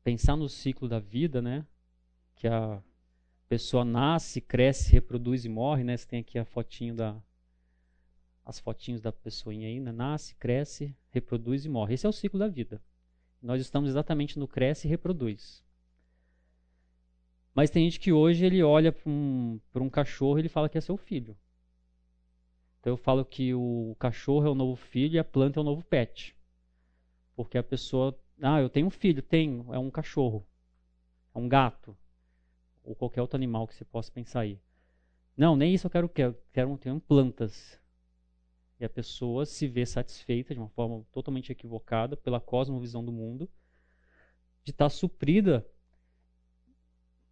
pensar no ciclo da vida, né? Que a pessoa nasce, cresce, reproduz e morre, né? Você tem aqui a fotinho da as fotinhos da pessoinha aí, né? Nasce, cresce, reproduz e morre. Esse é o ciclo da vida. Nós estamos exatamente no cresce e reproduz. Mas tem gente que hoje ele olha para um, um cachorro e ele fala que é seu filho. Então eu falo que o cachorro é o novo filho e a planta é o novo pet. Porque a pessoa Ah, eu tenho um filho, tenho, é um cachorro, é um gato, ou qualquer outro animal que você possa pensar aí. Não, nem isso eu quero, quero, quero ter plantas. E a pessoa se vê satisfeita de uma forma totalmente equivocada pela cosmovisão do mundo, de estar tá suprida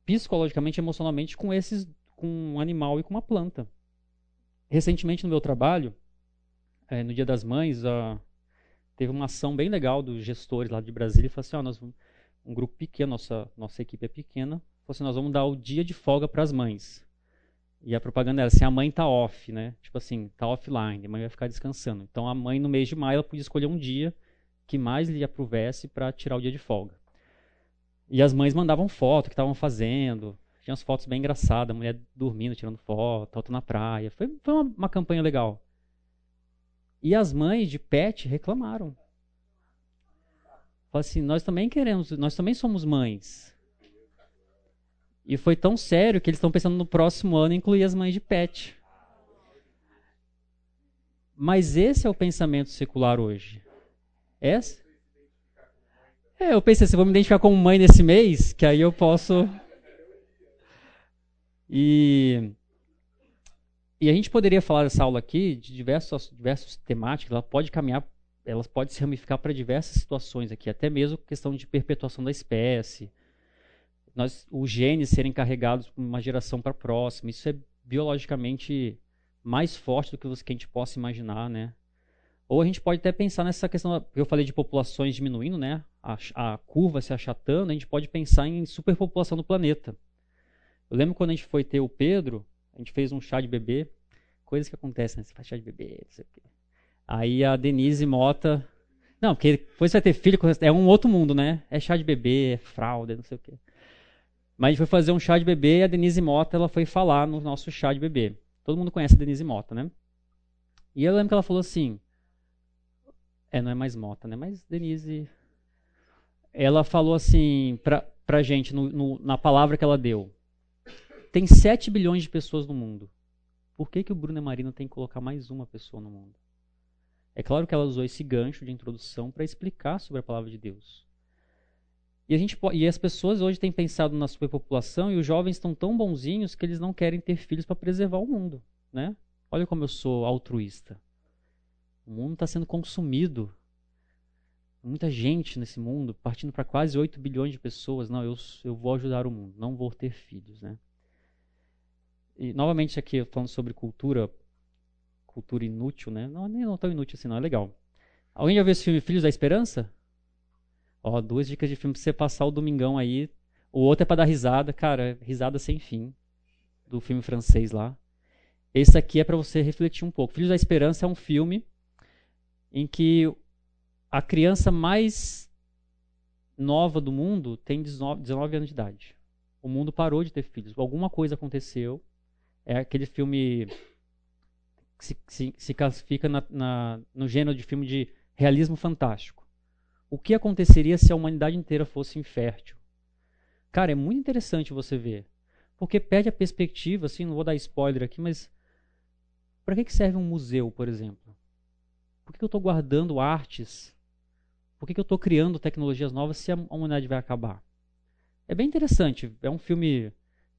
psicologicamente, emocionalmente com esses, com um animal e com uma planta. Recentemente no meu trabalho, é, no Dia das Mães, a, teve uma ação bem legal dos gestores lá de Brasília. Falou assim: ó, nós, um grupo pequeno, nossa, nossa equipe é pequena. Falou assim: nós vamos dar o dia de folga para as mães. E a propaganda era assim: a mãe tá off, né? Tipo assim, tá offline, a mãe vai ficar descansando. Então a mãe, no mês de maio, ela podia escolher um dia que mais lhe aprovesse para tirar o dia de folga. E as mães mandavam foto que estavam fazendo. Tinha umas fotos bem engraçadas, a mulher dormindo, tirando foto, alto na praia. Foi, foi uma, uma campanha legal. E as mães de pet reclamaram. Falaram assim, nós também queremos, nós também somos mães. E foi tão sério que eles estão pensando no próximo ano incluir as mães de pet. Mas esse é o pensamento secular hoje. Essa? É, eu pensei, se vou me identificar como mãe nesse mês, que aí eu posso. E e a gente poderia falar dessa aula aqui de diversos, diversos temáticas, ela pode caminhar, elas podem se ramificar para diversas situações aqui, até mesmo questão de perpetuação da espécie, nós, os genes serem carregados de uma geração para a próxima, isso é biologicamente mais forte do que a gente possa imaginar, né? Ou a gente pode até pensar nessa questão, eu falei de populações diminuindo, né? A, a curva se achatando, a gente pode pensar em superpopulação do planeta. Eu lembro quando a gente foi ter o Pedro, a gente fez um chá de bebê. Coisas que acontecem, né? Você faz chá de bebê, não sei o quê. Aí a Denise Mota. Não, porque depois você vai ter filho, é um outro mundo, né? É chá de bebê, é fralda, não sei o quê. Mas a gente foi fazer um chá de bebê e a Denise Mota ela foi falar no nosso chá de bebê. Todo mundo conhece a Denise Mota, né? E eu lembro que ela falou assim. É, não é mais Mota, né? Mas Denise. Ela falou assim pra, pra gente, no, no, na palavra que ela deu. Tem 7 bilhões de pessoas no mundo. Por que, que o Bruno e Marina tem que colocar mais uma pessoa no mundo? É claro que ela usou esse gancho de introdução para explicar sobre a palavra de Deus. E, a gente, e as pessoas hoje têm pensado na superpopulação e os jovens estão tão bonzinhos que eles não querem ter filhos para preservar o mundo. Né? Olha como eu sou altruísta. O mundo está sendo consumido. Muita gente nesse mundo, partindo para quase 8 bilhões de pessoas. Não, eu, eu vou ajudar o mundo, não vou ter filhos. Né? E novamente aqui falando sobre cultura, cultura inútil, né? Não, nem não tão inútil assim, não, é legal. Alguém já viu esse filme Filhos da Esperança? Ó, duas dicas de filme pra você passar o domingão aí. O outro é para dar risada, cara, risada sem fim, do filme francês lá. Esse aqui é para você refletir um pouco. Filhos da Esperança é um filme em que a criança mais nova do mundo tem 19, 19 anos de idade. O mundo parou de ter filhos. Alguma coisa aconteceu é aquele filme que se, se, se classifica na, na, no gênero de filme de realismo fantástico. O que aconteceria se a humanidade inteira fosse infértil? Cara, é muito interessante você ver. Porque perde a perspectiva, assim, não vou dar spoiler aqui, mas para que, que serve um museu, por exemplo? Por que, eu estou guardando artes? Por que eu estou criando tecnologias novas se a humanidade vai acabar? É bem interessante. É um filme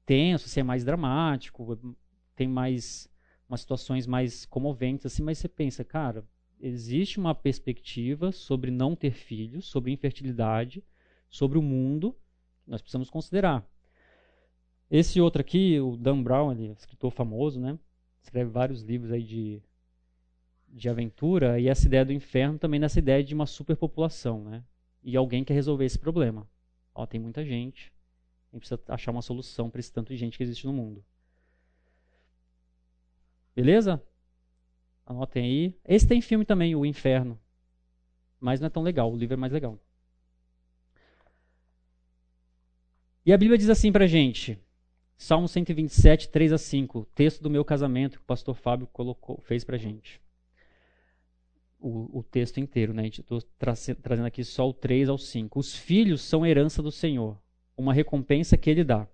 tenso, assim, é mais dramático, tem mais umas situações mais comoventes, assim, mas você pensa, cara, existe uma perspectiva sobre não ter filhos, sobre infertilidade, sobre o mundo, nós precisamos considerar. Esse outro aqui, o Dan Brown, ele é escritor famoso, né? Escreve vários livros aí de, de aventura, e essa ideia do inferno também nessa ideia de uma superpopulação, né? E alguém quer resolver esse problema. Ó, tem muita gente, a gente precisa achar uma solução para esse tanto de gente que existe no mundo. Beleza? Anotem aí. Esse tem filme também, O Inferno. Mas não é tão legal, o livro é mais legal. E a Bíblia diz assim pra gente. Salmo 127, 3 a 5. Texto do meu casamento que o pastor Fábio colocou, fez pra gente. O, o texto inteiro, né? Estou tra trazendo aqui só o 3 ao 5. Os filhos são herança do Senhor uma recompensa que ele dá.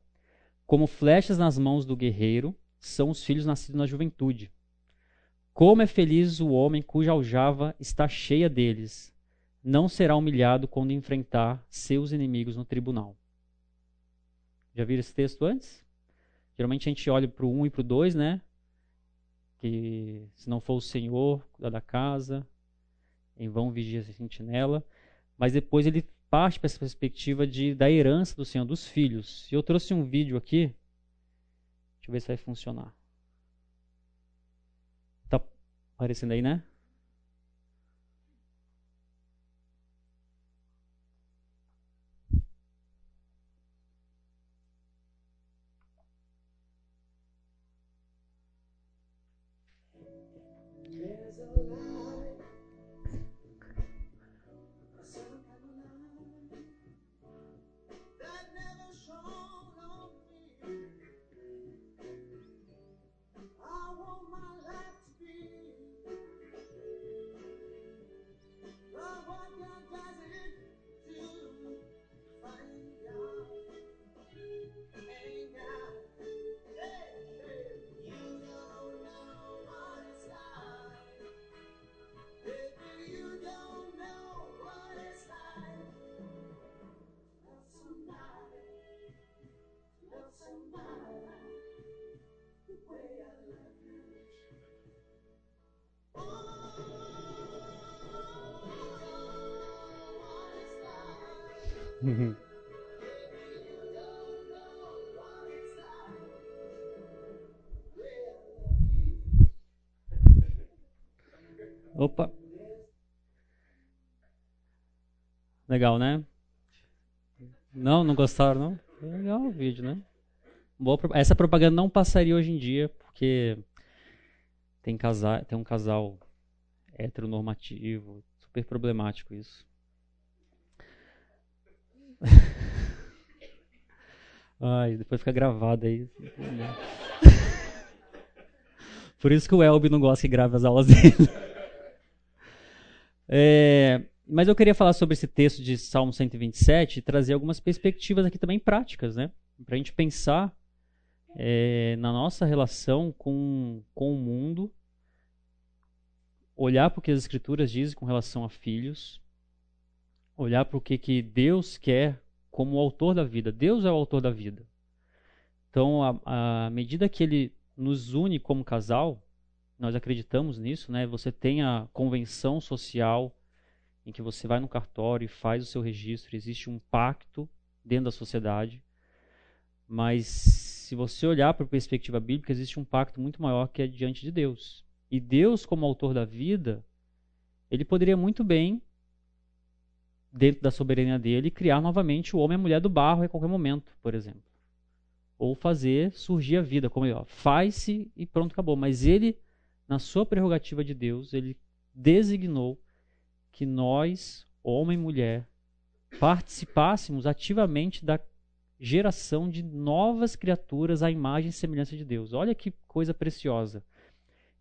Como flechas nas mãos do guerreiro, são os filhos nascidos na juventude. Como é feliz o homem cuja aljava está cheia deles. não será humilhado quando enfrentar seus inimigos no tribunal. Já viram esse texto antes? Geralmente a gente olha para o 1 e para o 2, né? Que se não for o Senhor cuidar da casa, em vão vigia a sentinela. Mas depois ele parte para essa perspectiva de, da herança do Senhor, dos filhos. E eu trouxe um vídeo aqui. Deixa eu ver se vai funcionar. Tá aparecendo aí, né? Uhum. Opa. Legal, né? Não, não gostaram, não? Legal o vídeo, né? Boa, essa propaganda não passaria hoje em dia, porque tem, tem um casal heteronormativo, super problemático isso. Ai, depois fica gravado aí. Por isso que o Elby não gosta que grave as aulas dele. (laughs) É, mas eu queria falar sobre esse texto de Salmo 127 e trazer algumas perspectivas aqui também práticas, né? Para a gente pensar é, na nossa relação com, com o mundo, olhar para o que as Escrituras dizem com relação a filhos, olhar para o que, que Deus quer como o autor da vida. Deus é o autor da vida. Então, à medida que Ele nos une como casal, nós acreditamos nisso, né? Você tem a convenção social em que você vai no cartório e faz o seu registro, existe um pacto dentro da sociedade. Mas se você olhar para a perspectiva bíblica, existe um pacto muito maior que é diante de Deus. E Deus, como autor da vida, ele poderia muito bem dentro da soberania dele, criar novamente o homem e a mulher do barro a qualquer momento, por exemplo. Ou fazer surgir a vida, como ele, faz-se e pronto, acabou. Mas ele, na sua prerrogativa de Deus, ele designou que nós, homem e mulher, participássemos ativamente da geração de novas criaturas à imagem e semelhança de Deus. Olha que coisa preciosa.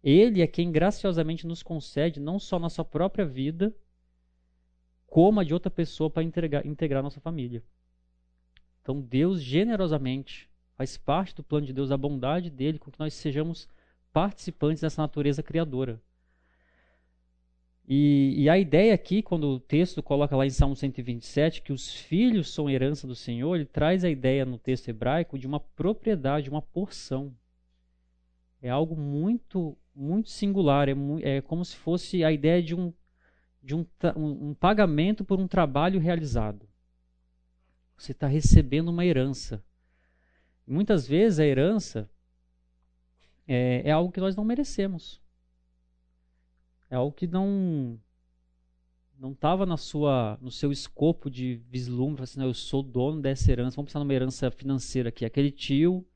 Ele é quem graciosamente nos concede não só na sua própria vida, como a de outra pessoa para integrar, integrar nossa família. Então Deus generosamente faz parte do plano de Deus, a bondade dele, com que nós sejamos participantes dessa natureza criadora. E, e, a ideia aqui, quando o texto coloca lá em Salmo 127 que os filhos são herança do Senhor, ele traz a ideia no texto hebraico de uma propriedade, uma porção. É algo muito, muito singular. É, é como se fosse a ideia de um de um, um, um pagamento por um trabalho realizado. Você está recebendo uma herança. Muitas vezes a herança é, é, algo que nós não merecemos. É algo que não não estava na sua no seu escopo de vislumbre, assim, eu sou dono dessa herança. Vamos pensar numa herança financeira aqui, aquele tio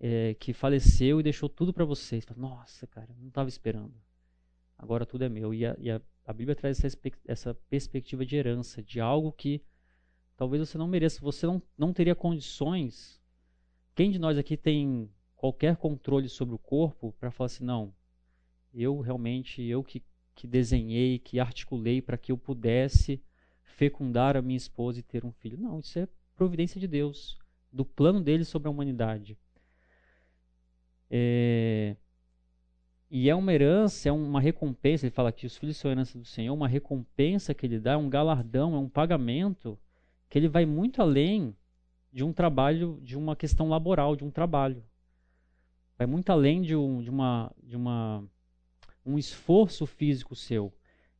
é, que faleceu e deixou tudo para vocês. Nossa, cara, não estava esperando. Agora tudo é meu. E a, e a a Bíblia traz essa, essa perspectiva de herança, de algo que talvez você não mereça, você não, não teria condições. Quem de nós aqui tem qualquer controle sobre o corpo para falar assim, não, eu realmente, eu que, que desenhei, que articulei para que eu pudesse fecundar a minha esposa e ter um filho. Não, isso é providência de Deus, do plano dele sobre a humanidade. É... E é uma herança, é uma recompensa, ele fala aqui, os filhos são herança do Senhor, uma recompensa que ele dá, é um galardão, é um pagamento que ele vai muito além de um trabalho, de uma questão laboral, de um trabalho. Vai muito além de, um, de, uma, de uma, um esforço físico seu.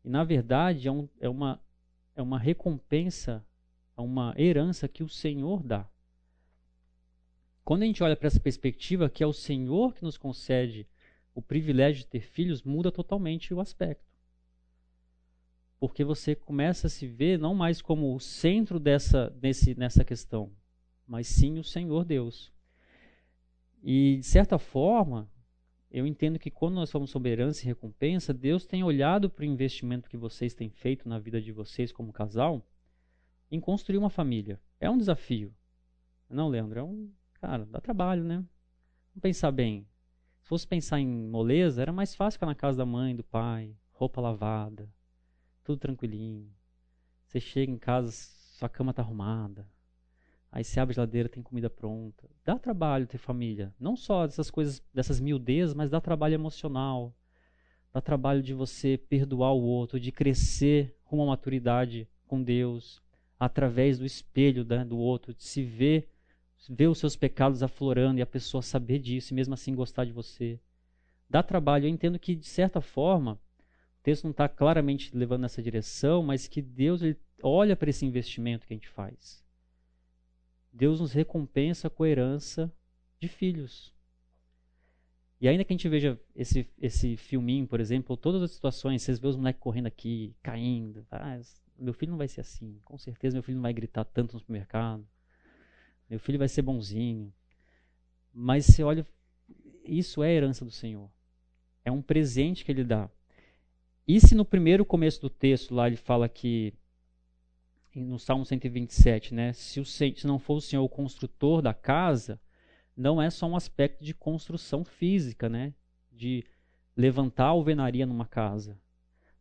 E, na verdade, é, um, é, uma, é uma recompensa, é uma herança que o Senhor dá. Quando a gente olha para essa perspectiva, que é o Senhor que nos concede o privilégio de ter filhos, muda totalmente o aspecto. Porque você começa a se ver não mais como o centro dessa, nesse, nessa questão, mas sim o Senhor Deus. E, de certa forma, eu entendo que quando nós falamos sobre herança e recompensa, Deus tem olhado para o investimento que vocês têm feito na vida de vocês como casal em construir uma família. É um desafio. Não, Leandro? É um. Cara, dá trabalho, né? Vamos pensar bem. Se fosse pensar em moleza, era mais fácil ficar na casa da mãe, do pai, roupa lavada, tudo tranquilinho. Você chega em casa, sua cama está arrumada, Aí você abre a geladeira, tem comida pronta. Dá trabalho ter família. Não só dessas coisas, dessas miudezas, mas dá trabalho emocional. Dá trabalho de você perdoar o outro, de crescer rumo à maturidade com Deus, através do espelho né, do outro, de se ver, ver os seus pecados aflorando e a pessoa saber disso e mesmo assim gostar de você. Dá trabalho. Eu entendo que, de certa forma, o texto não está claramente levando nessa direção, mas que Deus ele olha para esse investimento que a gente faz. Deus nos recompensa com a herança de filhos. E ainda que a gente veja esse, esse filminho, por exemplo, todas as situações, vocês vê os moleques correndo aqui, caindo. Ah, meu filho não vai ser assim. Com certeza meu filho não vai gritar tanto no supermercado. Meu filho vai ser bonzinho. Mas você olha, isso é a herança do Senhor. É um presente que ele dá. E se no primeiro começo do texto lá ele fala que no Salmo 127, né? Se, o, se não for o Senhor o construtor da casa, não é só um aspecto de construção física, né? De levantar a alvenaria numa casa.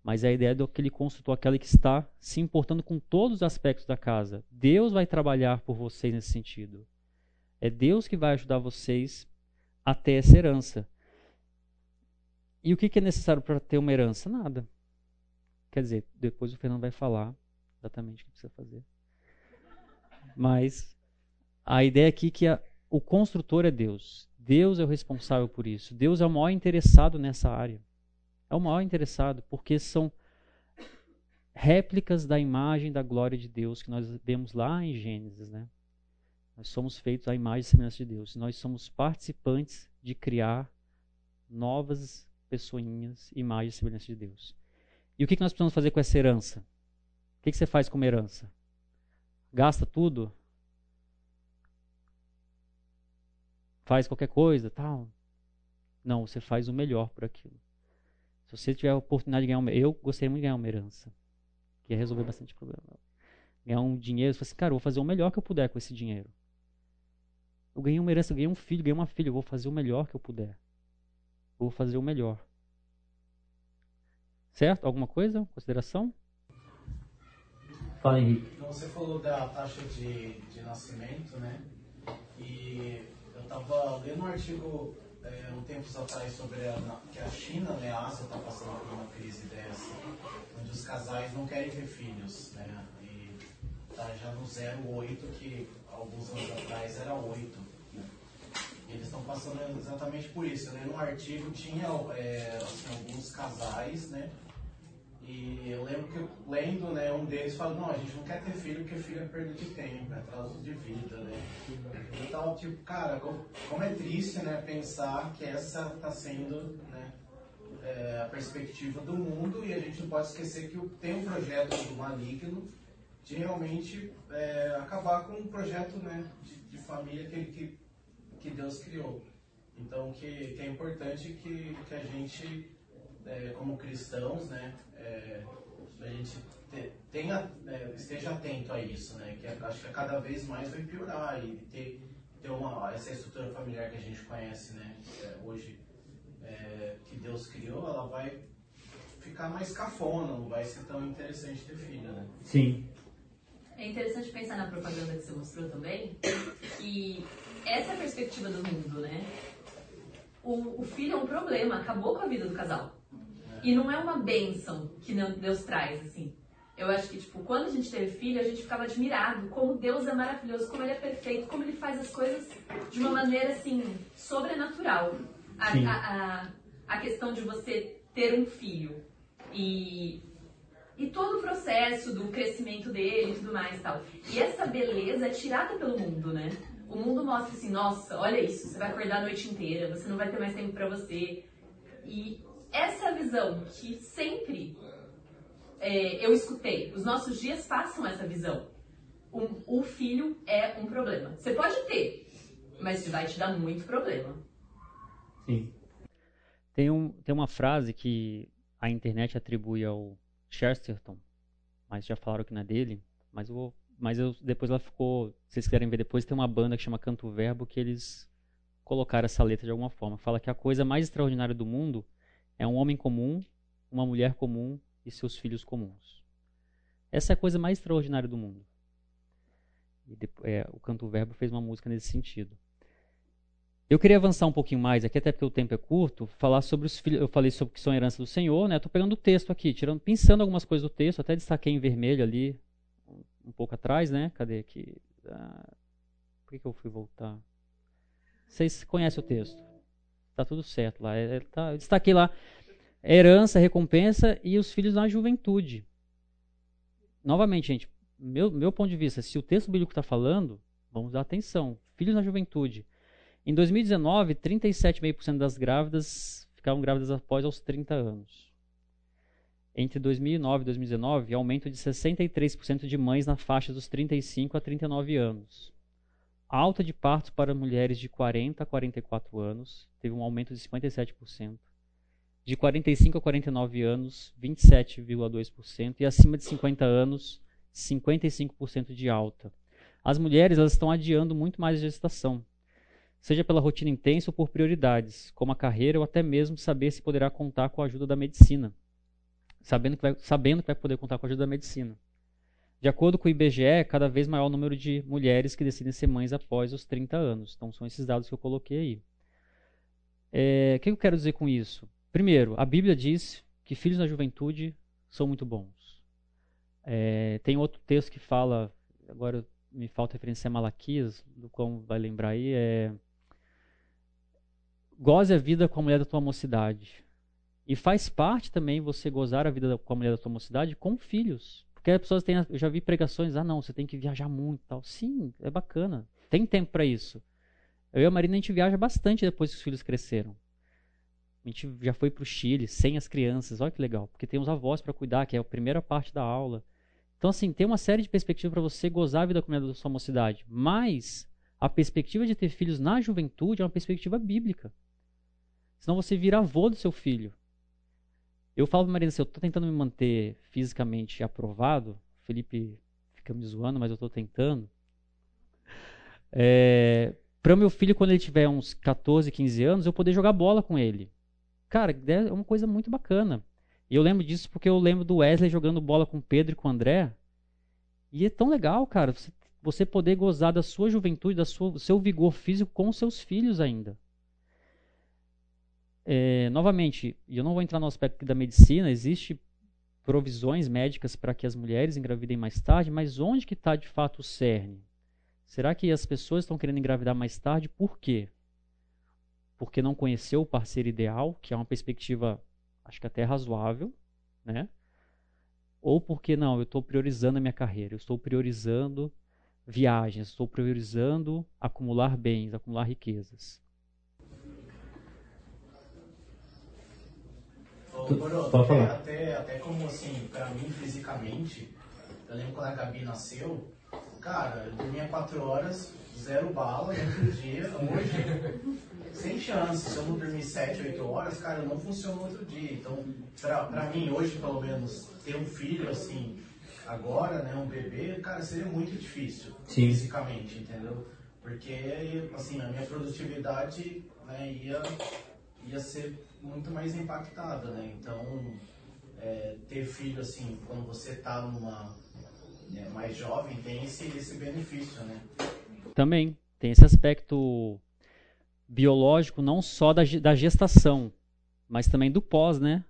Mas a ideia é daquele construtor, aquele que está se importando com todos os aspectos da casa. Deus vai trabalhar por vocês nesse sentido. É Deus que vai ajudar vocês a ter essa herança. E o que é necessário para ter uma herança? Nada. Quer dizer, depois o Fernando vai falar exatamente o que precisa fazer. Mas a ideia aqui é que a, o construtor é Deus. Deus é o responsável por isso. Deus é o maior interessado nessa área. É o maior interessado, porque são réplicas da imagem da glória de Deus que nós vemos lá em Gênesis, né? Nós somos feitos à imagem e semelhança de Deus. Nós somos participantes de criar novas pessoinhas, imagem e semelhança de Deus. E o que nós precisamos fazer com essa herança? que, que você faz com uma herança? Gasta tudo? Faz qualquer coisa, tal? Não, você faz o melhor por aquilo. Se você tiver a oportunidade de ganhar uma, eu gostaria muito de ganhar uma herança, que ia resolver bastante problema. Ganhar um dinheiro, você fala assim, cara, eu vou fazer o melhor que eu puder com esse dinheiro. Eu ganhei uma herança, eu ganhei um filho, ganhei uma filha, eu vou fazer o melhor que eu puder. Eu vou fazer o melhor. Certo? Alguma coisa? Consideração? Fala, Henrique. Então, você falou da taxa de, de nascimento, né? E eu estava lendo um artigo é, um tempos atrás sobre a, que a China, né, a Ásia está passando por uma crise dessa, onde os casais não querem ter filhos, né? E tá já no 0,8, que alguns anos atrás era 8. Né? Eles estão passando exatamente por isso. Né? No artigo tinha é, assim, alguns casais, né? E eu lembro que lendo, né, um deles fala, não, a gente não quer ter filho porque filho é perda de tempo, é atraso de vida, né? Então, tipo, cara, como é triste, né, pensar que essa está sendo, né, é, a perspectiva do mundo e a gente não pode esquecer que tem um projeto do maligno de realmente é, acabar com um projeto, né, de, de família que, que, que Deus criou. Então, que, que é importante que, que a gente, é, como cristãos, né, é, a gente te, tenha, é, esteja atento a isso, né? Que acho que cada vez mais vai piorar e ter, ter uma, essa estrutura familiar que a gente conhece, né? É, hoje, é, que Deus criou, ela vai ficar mais cafona, não vai ser tão interessante ter filho, né? Sim. É interessante pensar na propaganda que você mostrou também, que essa é a perspectiva do mundo, né? o, o filho é um problema, acabou com a vida do casal. E não é uma bênção que Deus traz, assim. Eu acho que, tipo, quando a gente teve filho, a gente ficava admirado como Deus é maravilhoso, como Ele é perfeito, como Ele faz as coisas de uma maneira, assim, sobrenatural. A, a, a, a questão de você ter um filho e, e todo o processo do crescimento dele e tudo mais e tal. E essa beleza é tirada pelo mundo, né? O mundo mostra assim, nossa, olha isso, você vai acordar a noite inteira, você não vai ter mais tempo pra você. E essa visão que sempre é, eu escutei. Os nossos dias passam essa visão. O, o filho é um problema. Você pode ter, mas vai te dar muito problema. Sim. Tem, um, tem uma frase que a internet atribui ao Chesterton, mas já falaram que não é dele, mas eu, vou- mas eu, depois ela ficou, se vocês quiserem ver depois, tem uma banda que chama Canto Verbo que eles colocaram essa letra de alguma forma. Fala que a coisa mais extraordinária do mundo é um homem comum, uma mulher comum e seus filhos comuns. Essa é a coisa mais extraordinária do mundo. E depo- é, o Canto Verbo fez uma música nesse sentido. Eu queria avançar um pouquinho mais aqui, até porque o tempo é curto, falar sobre os filhos. Eu falei sobre que são herança do Senhor, né? Estou pegando o texto aqui, tirando, pensando algumas coisas do texto, até destaquei em vermelho ali, um pouco atrás, né? Cadê aqui? Ah, por que, que eu fui voltar? Vocês conhecem o texto? Tá tudo certo lá. É, é, tá, eu destaquei lá herança, recompensa e os filhos na juventude. Novamente, gente, meu, meu ponto de vista, se o texto bíblico está falando, vamos dar atenção. Filhos na juventude. Em 2019, 37,5% das grávidas ficavam grávidas após aos 30 anos. Entre 2009 e 2019, aumento de 63% de mães na faixa dos 35 a 39 anos. Alta de partos para mulheres de 40 a 44 anos, teve um aumento de 57%. De 45 a 49 anos, 27,2%. E acima de 50 anos, 55% de alta. As mulheres elas estão adiando muito mais a gestação seja pela rotina intensa ou por prioridades, como a carreira ou até mesmo saber se poderá contar com a ajuda da medicina. Sabendo que vai, sabendo que vai poder contar com a ajuda da medicina. De acordo com o IBGE, cada vez maior o número de mulheres que decidem ser mães após os 30 anos. Então, são esses dados que eu coloquei aí. É, o que eu quero dizer com isso? Primeiro, a Bíblia diz que filhos na juventude são muito bons. É, tem outro texto que fala, agora me falta referência a Malaquias, do qual vai lembrar aí, é goze a vida com a mulher da tua mocidade. E faz parte também você gozar a vida com a mulher da tua mocidade com filhos. Porque as pessoas têm, eu já vi pregações, ah não, você tem que viajar muito tal. Sim, é bacana. Tem tempo para isso. Eu e a Marina a gente viaja bastante depois que os filhos cresceram. A gente já foi para o Chile sem as crianças, olha que legal, porque tem os avós para cuidar, que é a primeira parte da aula. Então, assim, tem uma série de perspectivas para você gozar a vida com a mulher da sua mocidade. Mas a perspectiva de ter filhos na juventude é uma perspectiva bíblica. Senão você vira avô do seu filho. Eu falo para Marina, assim, eu estou tentando me manter fisicamente aprovado. O Felipe fica me zoando, mas eu estou tentando. É, para meu filho, quando ele tiver uns 14, 15 anos, eu poder jogar bola com ele. Cara, é uma coisa muito bacana. E eu lembro disso porque eu lembro do Wesley jogando bola com o Pedro e com o André. E é tão legal, cara, você, você poder gozar da sua juventude, da sua, do seu vigor físico com os seus filhos ainda. É, novamente, eu não vou entrar no aspecto da medicina, existe provisões médicas para que as mulheres engravidem mais tarde, mas onde que está de fato o cerne? Será que as pessoas estão querendo engravidar mais tarde? Por quê? Porque não conheceu o parceiro ideal, que é uma perspectiva, acho que até razoável, né? Ou porque não, eu estou priorizando a minha carreira, eu estou priorizando viagens, estou priorizando acumular bens, acumular riquezas. Coro, pode até, falar. até, até como assim, pra mim fisicamente, eu lembro quando a Gabi nasceu, cara, eu dormia 4 horas, zero bala, e outro dia, hoje, sem chance. Se eu não dormir 7, 8 horas, cara, eu não funciono no outro dia. Então, pra, pra mim, hoje, pelo menos, ter um filho assim, agora, né, um bebê, cara, seria muito difícil Sim. fisicamente, entendeu? Porque, assim, a minha produtividade né, ia, ia ser muito mais impactada, né? Então, é, ter filho, assim, quando você tá numa né, mais jovem, tem esse, esse benefício, né? Também tem esse aspecto biológico não só da, da gestação, mas também do pós, né?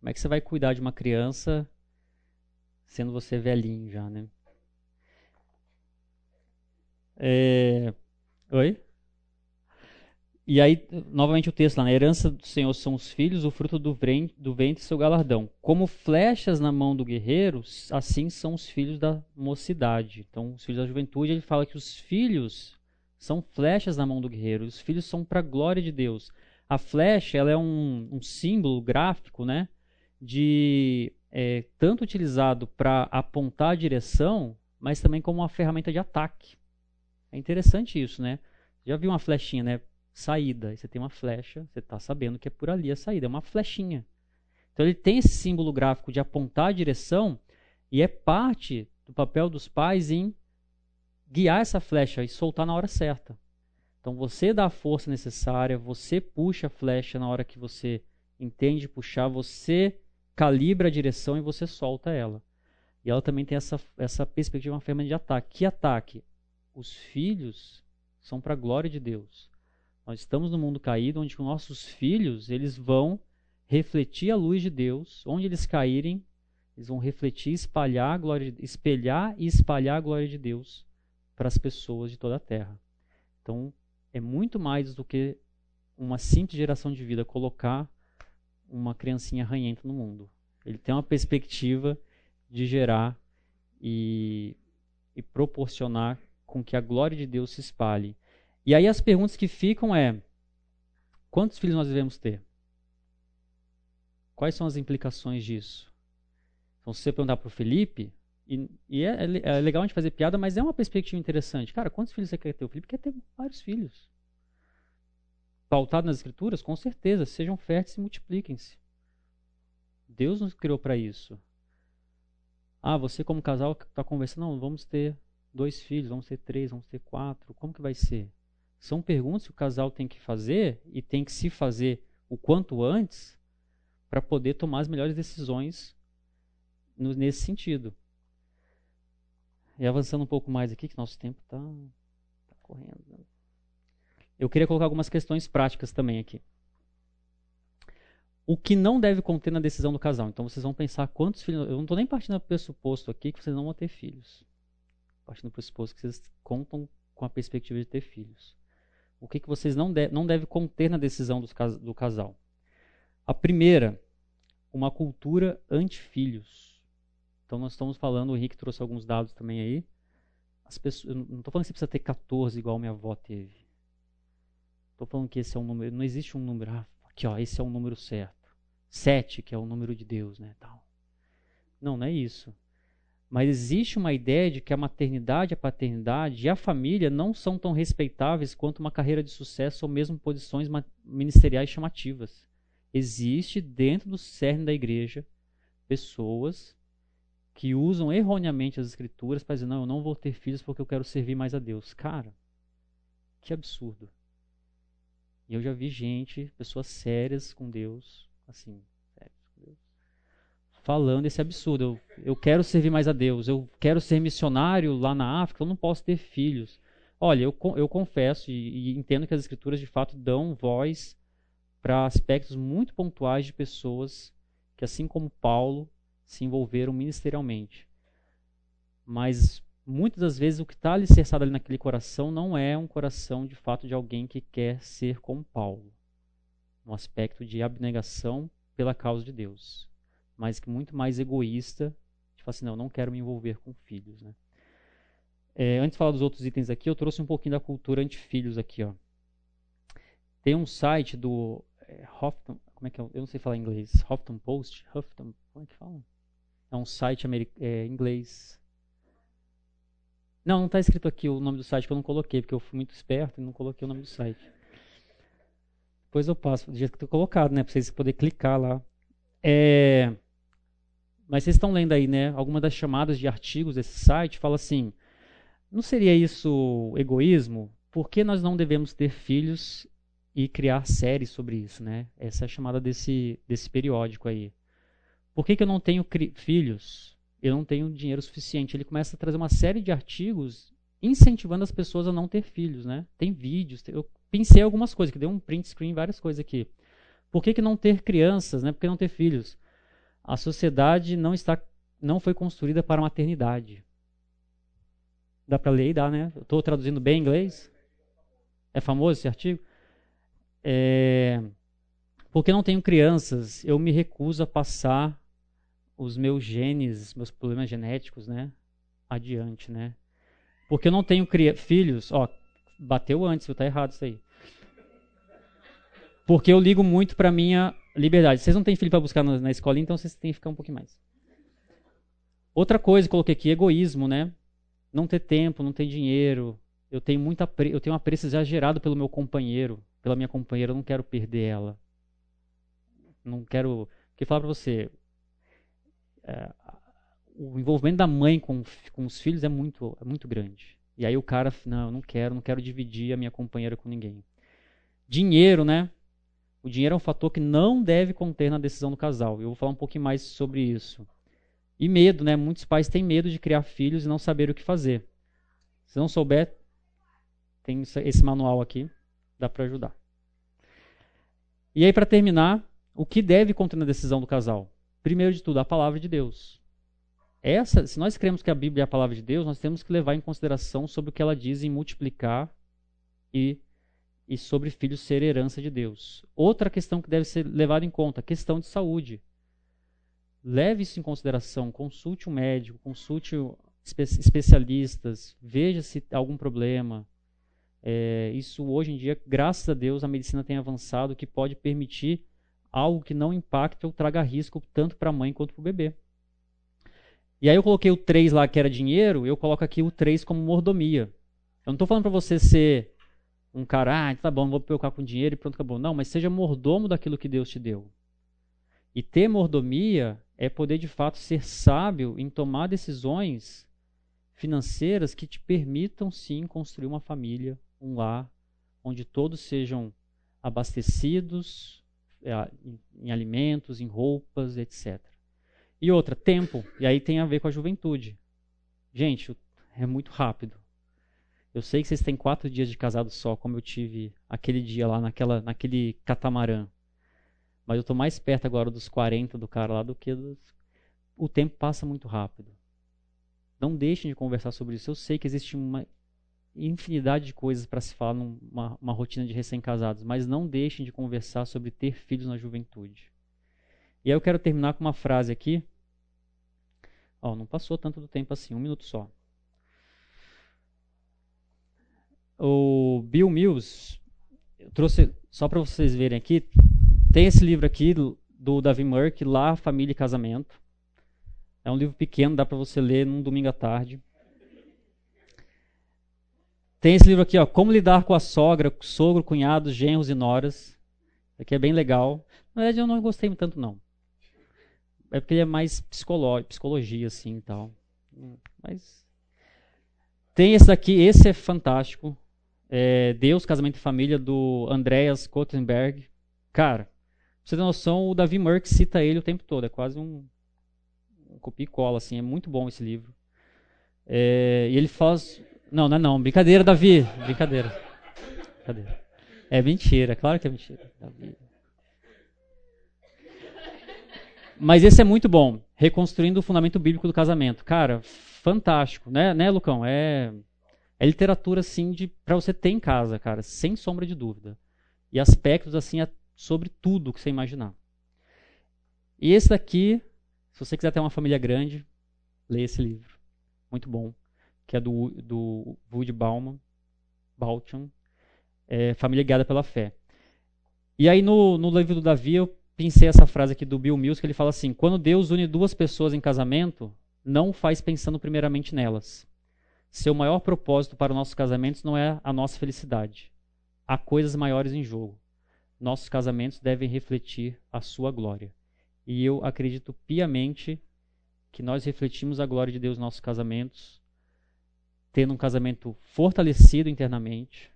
Como é que você vai cuidar de uma criança sendo você velhinho já, né? É... Oi? E aí, novamente o texto lá, na herança do Senhor são os filhos, o fruto do ventre, do ventre seu galardão. Como flechas na mão do guerreiro, assim são os filhos da mocidade. Então, os filhos da juventude, ele fala que os filhos são flechas na mão do guerreiro. Os filhos são para a glória de Deus. A flecha, ela é um, um símbolo gráfico, né? De é, tanto utilizado para apontar a direção, mas também como uma ferramenta de ataque. É interessante isso, né? Já viu uma flechinha, né? Saída. Você tem uma flecha, você está sabendo que é por ali a saída, é uma flechinha. Então ele tem esse símbolo gráfico de apontar a direção e é parte do papel dos pais em guiar essa flecha e soltar na hora certa. Então você dá a força necessária, você puxa a flecha na hora que você entende puxar, você calibra a direção e você solta ela. E ela também tem essa, essa perspectiva, uma ferramenta de ataque. Que ataque? Os filhos são para a glória de Deus. Nós estamos no mundo caído onde nossos filhos, eles vão refletir a luz de Deus, onde eles caírem, eles vão refletir, espalhar a glória, espelhar e espalhar a glória de Deus para as pessoas de toda a terra. Então, é muito mais do que uma simples geração de vida colocar uma criancinha ranhenta no mundo. Ele tem uma perspectiva de gerar e, e proporcionar com que a glória de Deus se espalhe. E aí as perguntas que ficam é: quantos filhos nós devemos ter? Quais são as implicações disso? Então, se você perguntar para o Felipe, e, e é, é, legal a gente fazer piada, mas é uma perspectiva interessante. Cara, quantos filhos você quer ter? O Felipe quer ter vários filhos. Pautado nas escrituras, com certeza, sejam férteis e multipliquem-se. Deus nos criou para isso. Ah, você como casal está conversando, não, vamos ter dois filhos, vamos ter três, vamos ter quatro. Como que vai ser? São perguntas que o casal tem que fazer e tem que se fazer o quanto antes para poder tomar as melhores decisões no, nesse sentido. E avançando um pouco mais aqui, que nosso tempo está tá correndo. Eu queria colocar algumas questões práticas também aqui. O que não deve conter na decisão do casal. Então vocês vão pensar quantos filhos. Eu não estou nem partindo do pressuposto aqui que vocês não vão ter filhos. Partindo do pressuposto que vocês contam com a perspectiva de ter filhos o que, que vocês não, de, não devem conter na decisão dos, do casal. A primeira, uma cultura anti-filhos. Então nós estamos falando, o Henrique trouxe alguns dados também aí. As pessoas, não estou falando que você precisa ter 14 igual minha avó teve. Estou falando que esse é um número, não existe um número, ah, aqui ó, esse é um número certo. 7, que é o número de Deus, né, tal. Não, não é isso. Mas existe uma ideia de que a maternidade, a paternidade e a família não são tão respeitáveis quanto uma carreira de sucesso ou mesmo posições ministeriais chamativas. Existe dentro do cerne da igreja pessoas que usam erroneamente as escrituras para dizer: não, eu não vou ter filhos porque eu quero servir mais a Deus. Cara, que absurdo. E eu já vi gente, pessoas sérias com Deus, assim, falando esse absurdo. Eu, eu quero servir mais a Deus, eu quero ser missionário lá na África, eu não posso ter filhos. Olha, eu, eu confesso e, e entendo que as escrituras de fato dão voz para aspectos muito pontuais de pessoas que, assim como Paulo, se envolveram ministerialmente. Mas muitas das vezes o que está alicerçado ali naquele coração não é um coração de fato de alguém que quer ser como Paulo. Um aspecto de abnegação pela causa de Deus mas que muito mais egoísta, falar assim, não, não quero me envolver com filhos. Né? É, antes de falar dos outros itens aqui, eu trouxe um pouquinho da cultura anti-filhos aqui. Ó. Tem um site do é, como é que é? Eu não sei falar inglês. Huffington Post? Huffington, como é que fala? É um site é, inglês. Não, não está escrito aqui o nome do site que eu não coloquei, porque eu fui muito esperto e não coloquei o nome do site. Depois eu passo, do jeito que estou colocado, né? Para vocês poderem clicar lá. É, mas vocês estão lendo aí, né? Alguma das chamadas de artigos desse site fala assim: não seria isso egoísmo? Por que nós não devemos ter filhos e criar séries sobre isso, né? Essa é a chamada desse, desse periódico aí. Por que, que eu não tenho filhos? Eu não tenho dinheiro suficiente. Ele começa a trazer uma série de artigos incentivando as pessoas a não ter filhos, né? Tem vídeos, eu pensei algumas coisas, que deu um print screen, várias coisas aqui. Por que, que não ter crianças, né? Por que não ter filhos? A sociedade não está, não foi construída para a maternidade. Dá para ler e dá, né? Estou traduzindo bem em inglês. É famoso esse artigo? É, porque não tenho crianças, eu me recuso a passar os meus genes, meus problemas genéticos, né, adiante, né? Porque eu não tenho filhos, ó, bateu antes? Tá errado isso aí. Porque eu ligo muito para minha liberdade. Vocês não têm filho para buscar na, na escola, então vocês têm que ficar um pouquinho mais. Outra coisa, coloquei aqui, egoísmo, né? Não ter tempo, não ter dinheiro. Eu tenho muita eu tenho um apreço exagerado pelo meu companheiro, pela minha companheira, eu não quero perder ela. Não quero, porque falar para você, é, o envolvimento da mãe com, com os filhos é muito, é muito grande. E aí o cara, não, eu não quero, não quero dividir a minha companheira com ninguém. Dinheiro, né? O dinheiro é um fator que não deve conter na decisão do casal. Eu vou falar um pouquinho mais sobre isso. E medo, né? Muitos pais têm medo de criar filhos e não saber o que fazer. Se não souber, tem esse manual aqui, dá para ajudar. E aí, para terminar, o que deve conter na decisão do casal? Primeiro de tudo, a palavra de Deus. Essa, se nós cremos que a Bíblia é a palavra de Deus, nós temos que levar em consideração sobre o que ela diz em multiplicar e, e sobre filhos ser herança de Deus. Outra questão que deve ser levada em conta, questão de saúde. Leve isso em consideração, consulte um médico, consulte espe especialistas, veja se há algum problema. É, isso hoje em dia, graças a Deus, a medicina tem avançado que pode permitir algo que não impacte ou traga risco tanto para a mãe quanto para o bebê. E aí eu coloquei o 3 lá que era dinheiro, eu coloco aqui o 3 como mordomia. Eu não estou falando para você ser um cara, ah, tá bom, vou preocupar com dinheiro e pronto, acabou. Não, mas seja mordomo daquilo que Deus te deu. E ter mordomia é poder de fato ser sábio em tomar decisões financeiras que te permitam sim construir uma família, um lar, onde todos sejam abastecidos, é, em alimentos, em roupas, etc. E outra, tempo. E aí tem a ver com a juventude. Gente, é muito rápido. Eu sei que vocês têm quatro dias de casado só, como eu tive aquele dia lá naquela, naquele catamarã. Mas eu estou mais perto agora dos 40 do cara lá do que dos... O tempo passa muito rápido. Não deixem de conversar sobre isso. Eu sei que existe uma infinidade de coisas para se falar numa rotina de recém-casados, mas não deixem de conversar sobre ter filhos na juventude. E aí eu quero terminar com uma frase aqui. Oh, não passou tanto do tempo assim, um minuto só. O Bill Mills, eu trouxe só para vocês verem aqui, tem esse livro aqui do, do Davi Murk, Lá, Família e Casamento. É um livro pequeno, dá para você ler num domingo à tarde. Tem esse livro aqui, ó, Como lidar com a sogra, sogro, cunhados, genros e noras. Aqui é bem legal. Na verdade, eu não gostei tanto não. É porque ele é mais psicologia assim e tal. Mas tem esse aqui, esse é fantástico. É Deus, Casamento e Família do Andreas Kottenberg. Cara, pra você ter noção, o Davi Merck cita ele o tempo todo. É quase um, um copia e cola assim. É muito bom esse livro. É, e ele faz não, não é não. Brincadeira, Davi. Brincadeira. Brincadeira. É mentira, claro que é mentira. Davi. Mas esse é muito bom. Reconstruindo o fundamento bíblico do casamento. Cara, fantástico, né, né Lucão? É, é literatura, assim, de, pra você ter em casa, cara, sem sombra de dúvida. E aspectos, assim, sobre tudo que você imaginar. E esse daqui, se você quiser ter uma família grande, leia esse livro. Muito bom que é do, do Woody Bauman, é, Família Guiada pela Fé. E aí no, no livro do Davi eu pensei essa frase aqui do Bill Mills, que ele fala assim, quando Deus une duas pessoas em casamento, não faz pensando primeiramente nelas. Seu maior propósito para os nossos casamentos não é a nossa felicidade. Há coisas maiores em jogo. Nossos casamentos devem refletir a sua glória. E eu acredito piamente que nós refletimos a glória de Deus nos nossos casamentos tendo um casamento fortalecido internamente,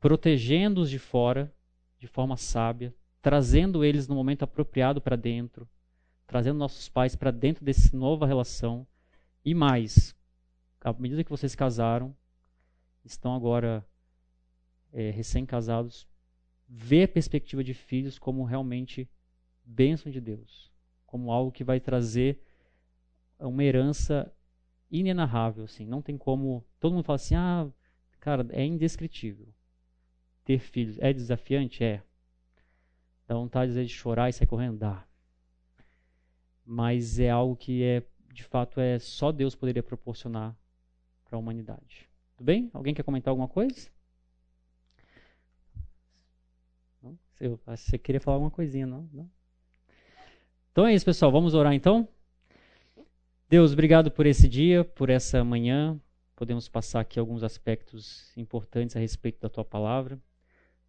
protegendo-os de fora de forma sábia, trazendo eles no momento apropriado para dentro, trazendo nossos pais para dentro dessa nova relação e mais, à medida que vocês casaram, estão agora é, recém-casados ver a perspectiva de filhos como realmente bênção de Deus, como algo que vai trazer uma herança inenarrável, assim, não tem como, todo mundo fala assim, ah, cara, é indescritível. Ter filhos é desafiante, é. Dá vontade de chorar e sair correndo, dá. Mas é algo que é, de fato, é só Deus poderia proporcionar para a humanidade. Tudo bem? Alguém quer comentar alguma coisa? Não? Eu, você queria falar alguma coisinha, não? não? Então é isso, pessoal. Vamos orar então? Deus, obrigado por esse dia, por essa manhã. Podemos passar aqui alguns aspectos importantes a respeito da tua palavra.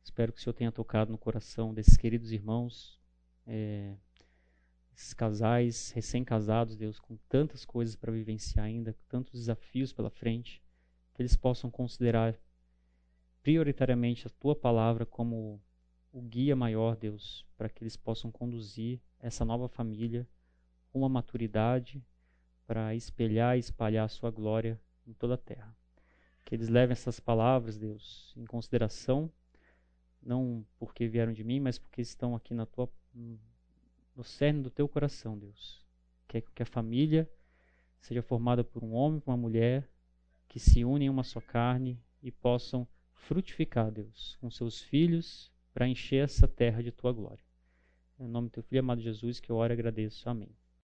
Espero que o Senhor tenha tocado no coração desses queridos irmãos, é, esses casais recém-casados, Deus, com tantas coisas para vivenciar ainda, tantos desafios pela frente, que eles possam considerar prioritariamente a tua palavra como o guia maior, Deus, para que eles possam conduzir essa nova família uma maturidade para espelhar e espalhar a sua glória em toda a terra. Que eles levem essas palavras, Deus, em consideração, não porque vieram de mim, mas porque estão aqui na tua no cerne do teu coração, Deus. Que, que a família seja formada por um homem e uma mulher que se unem em uma só carne e possam frutificar, Deus, com seus filhos para encher essa terra de tua glória. Em nome do teu filho amado Jesus que eu oro e agradeço. Amém.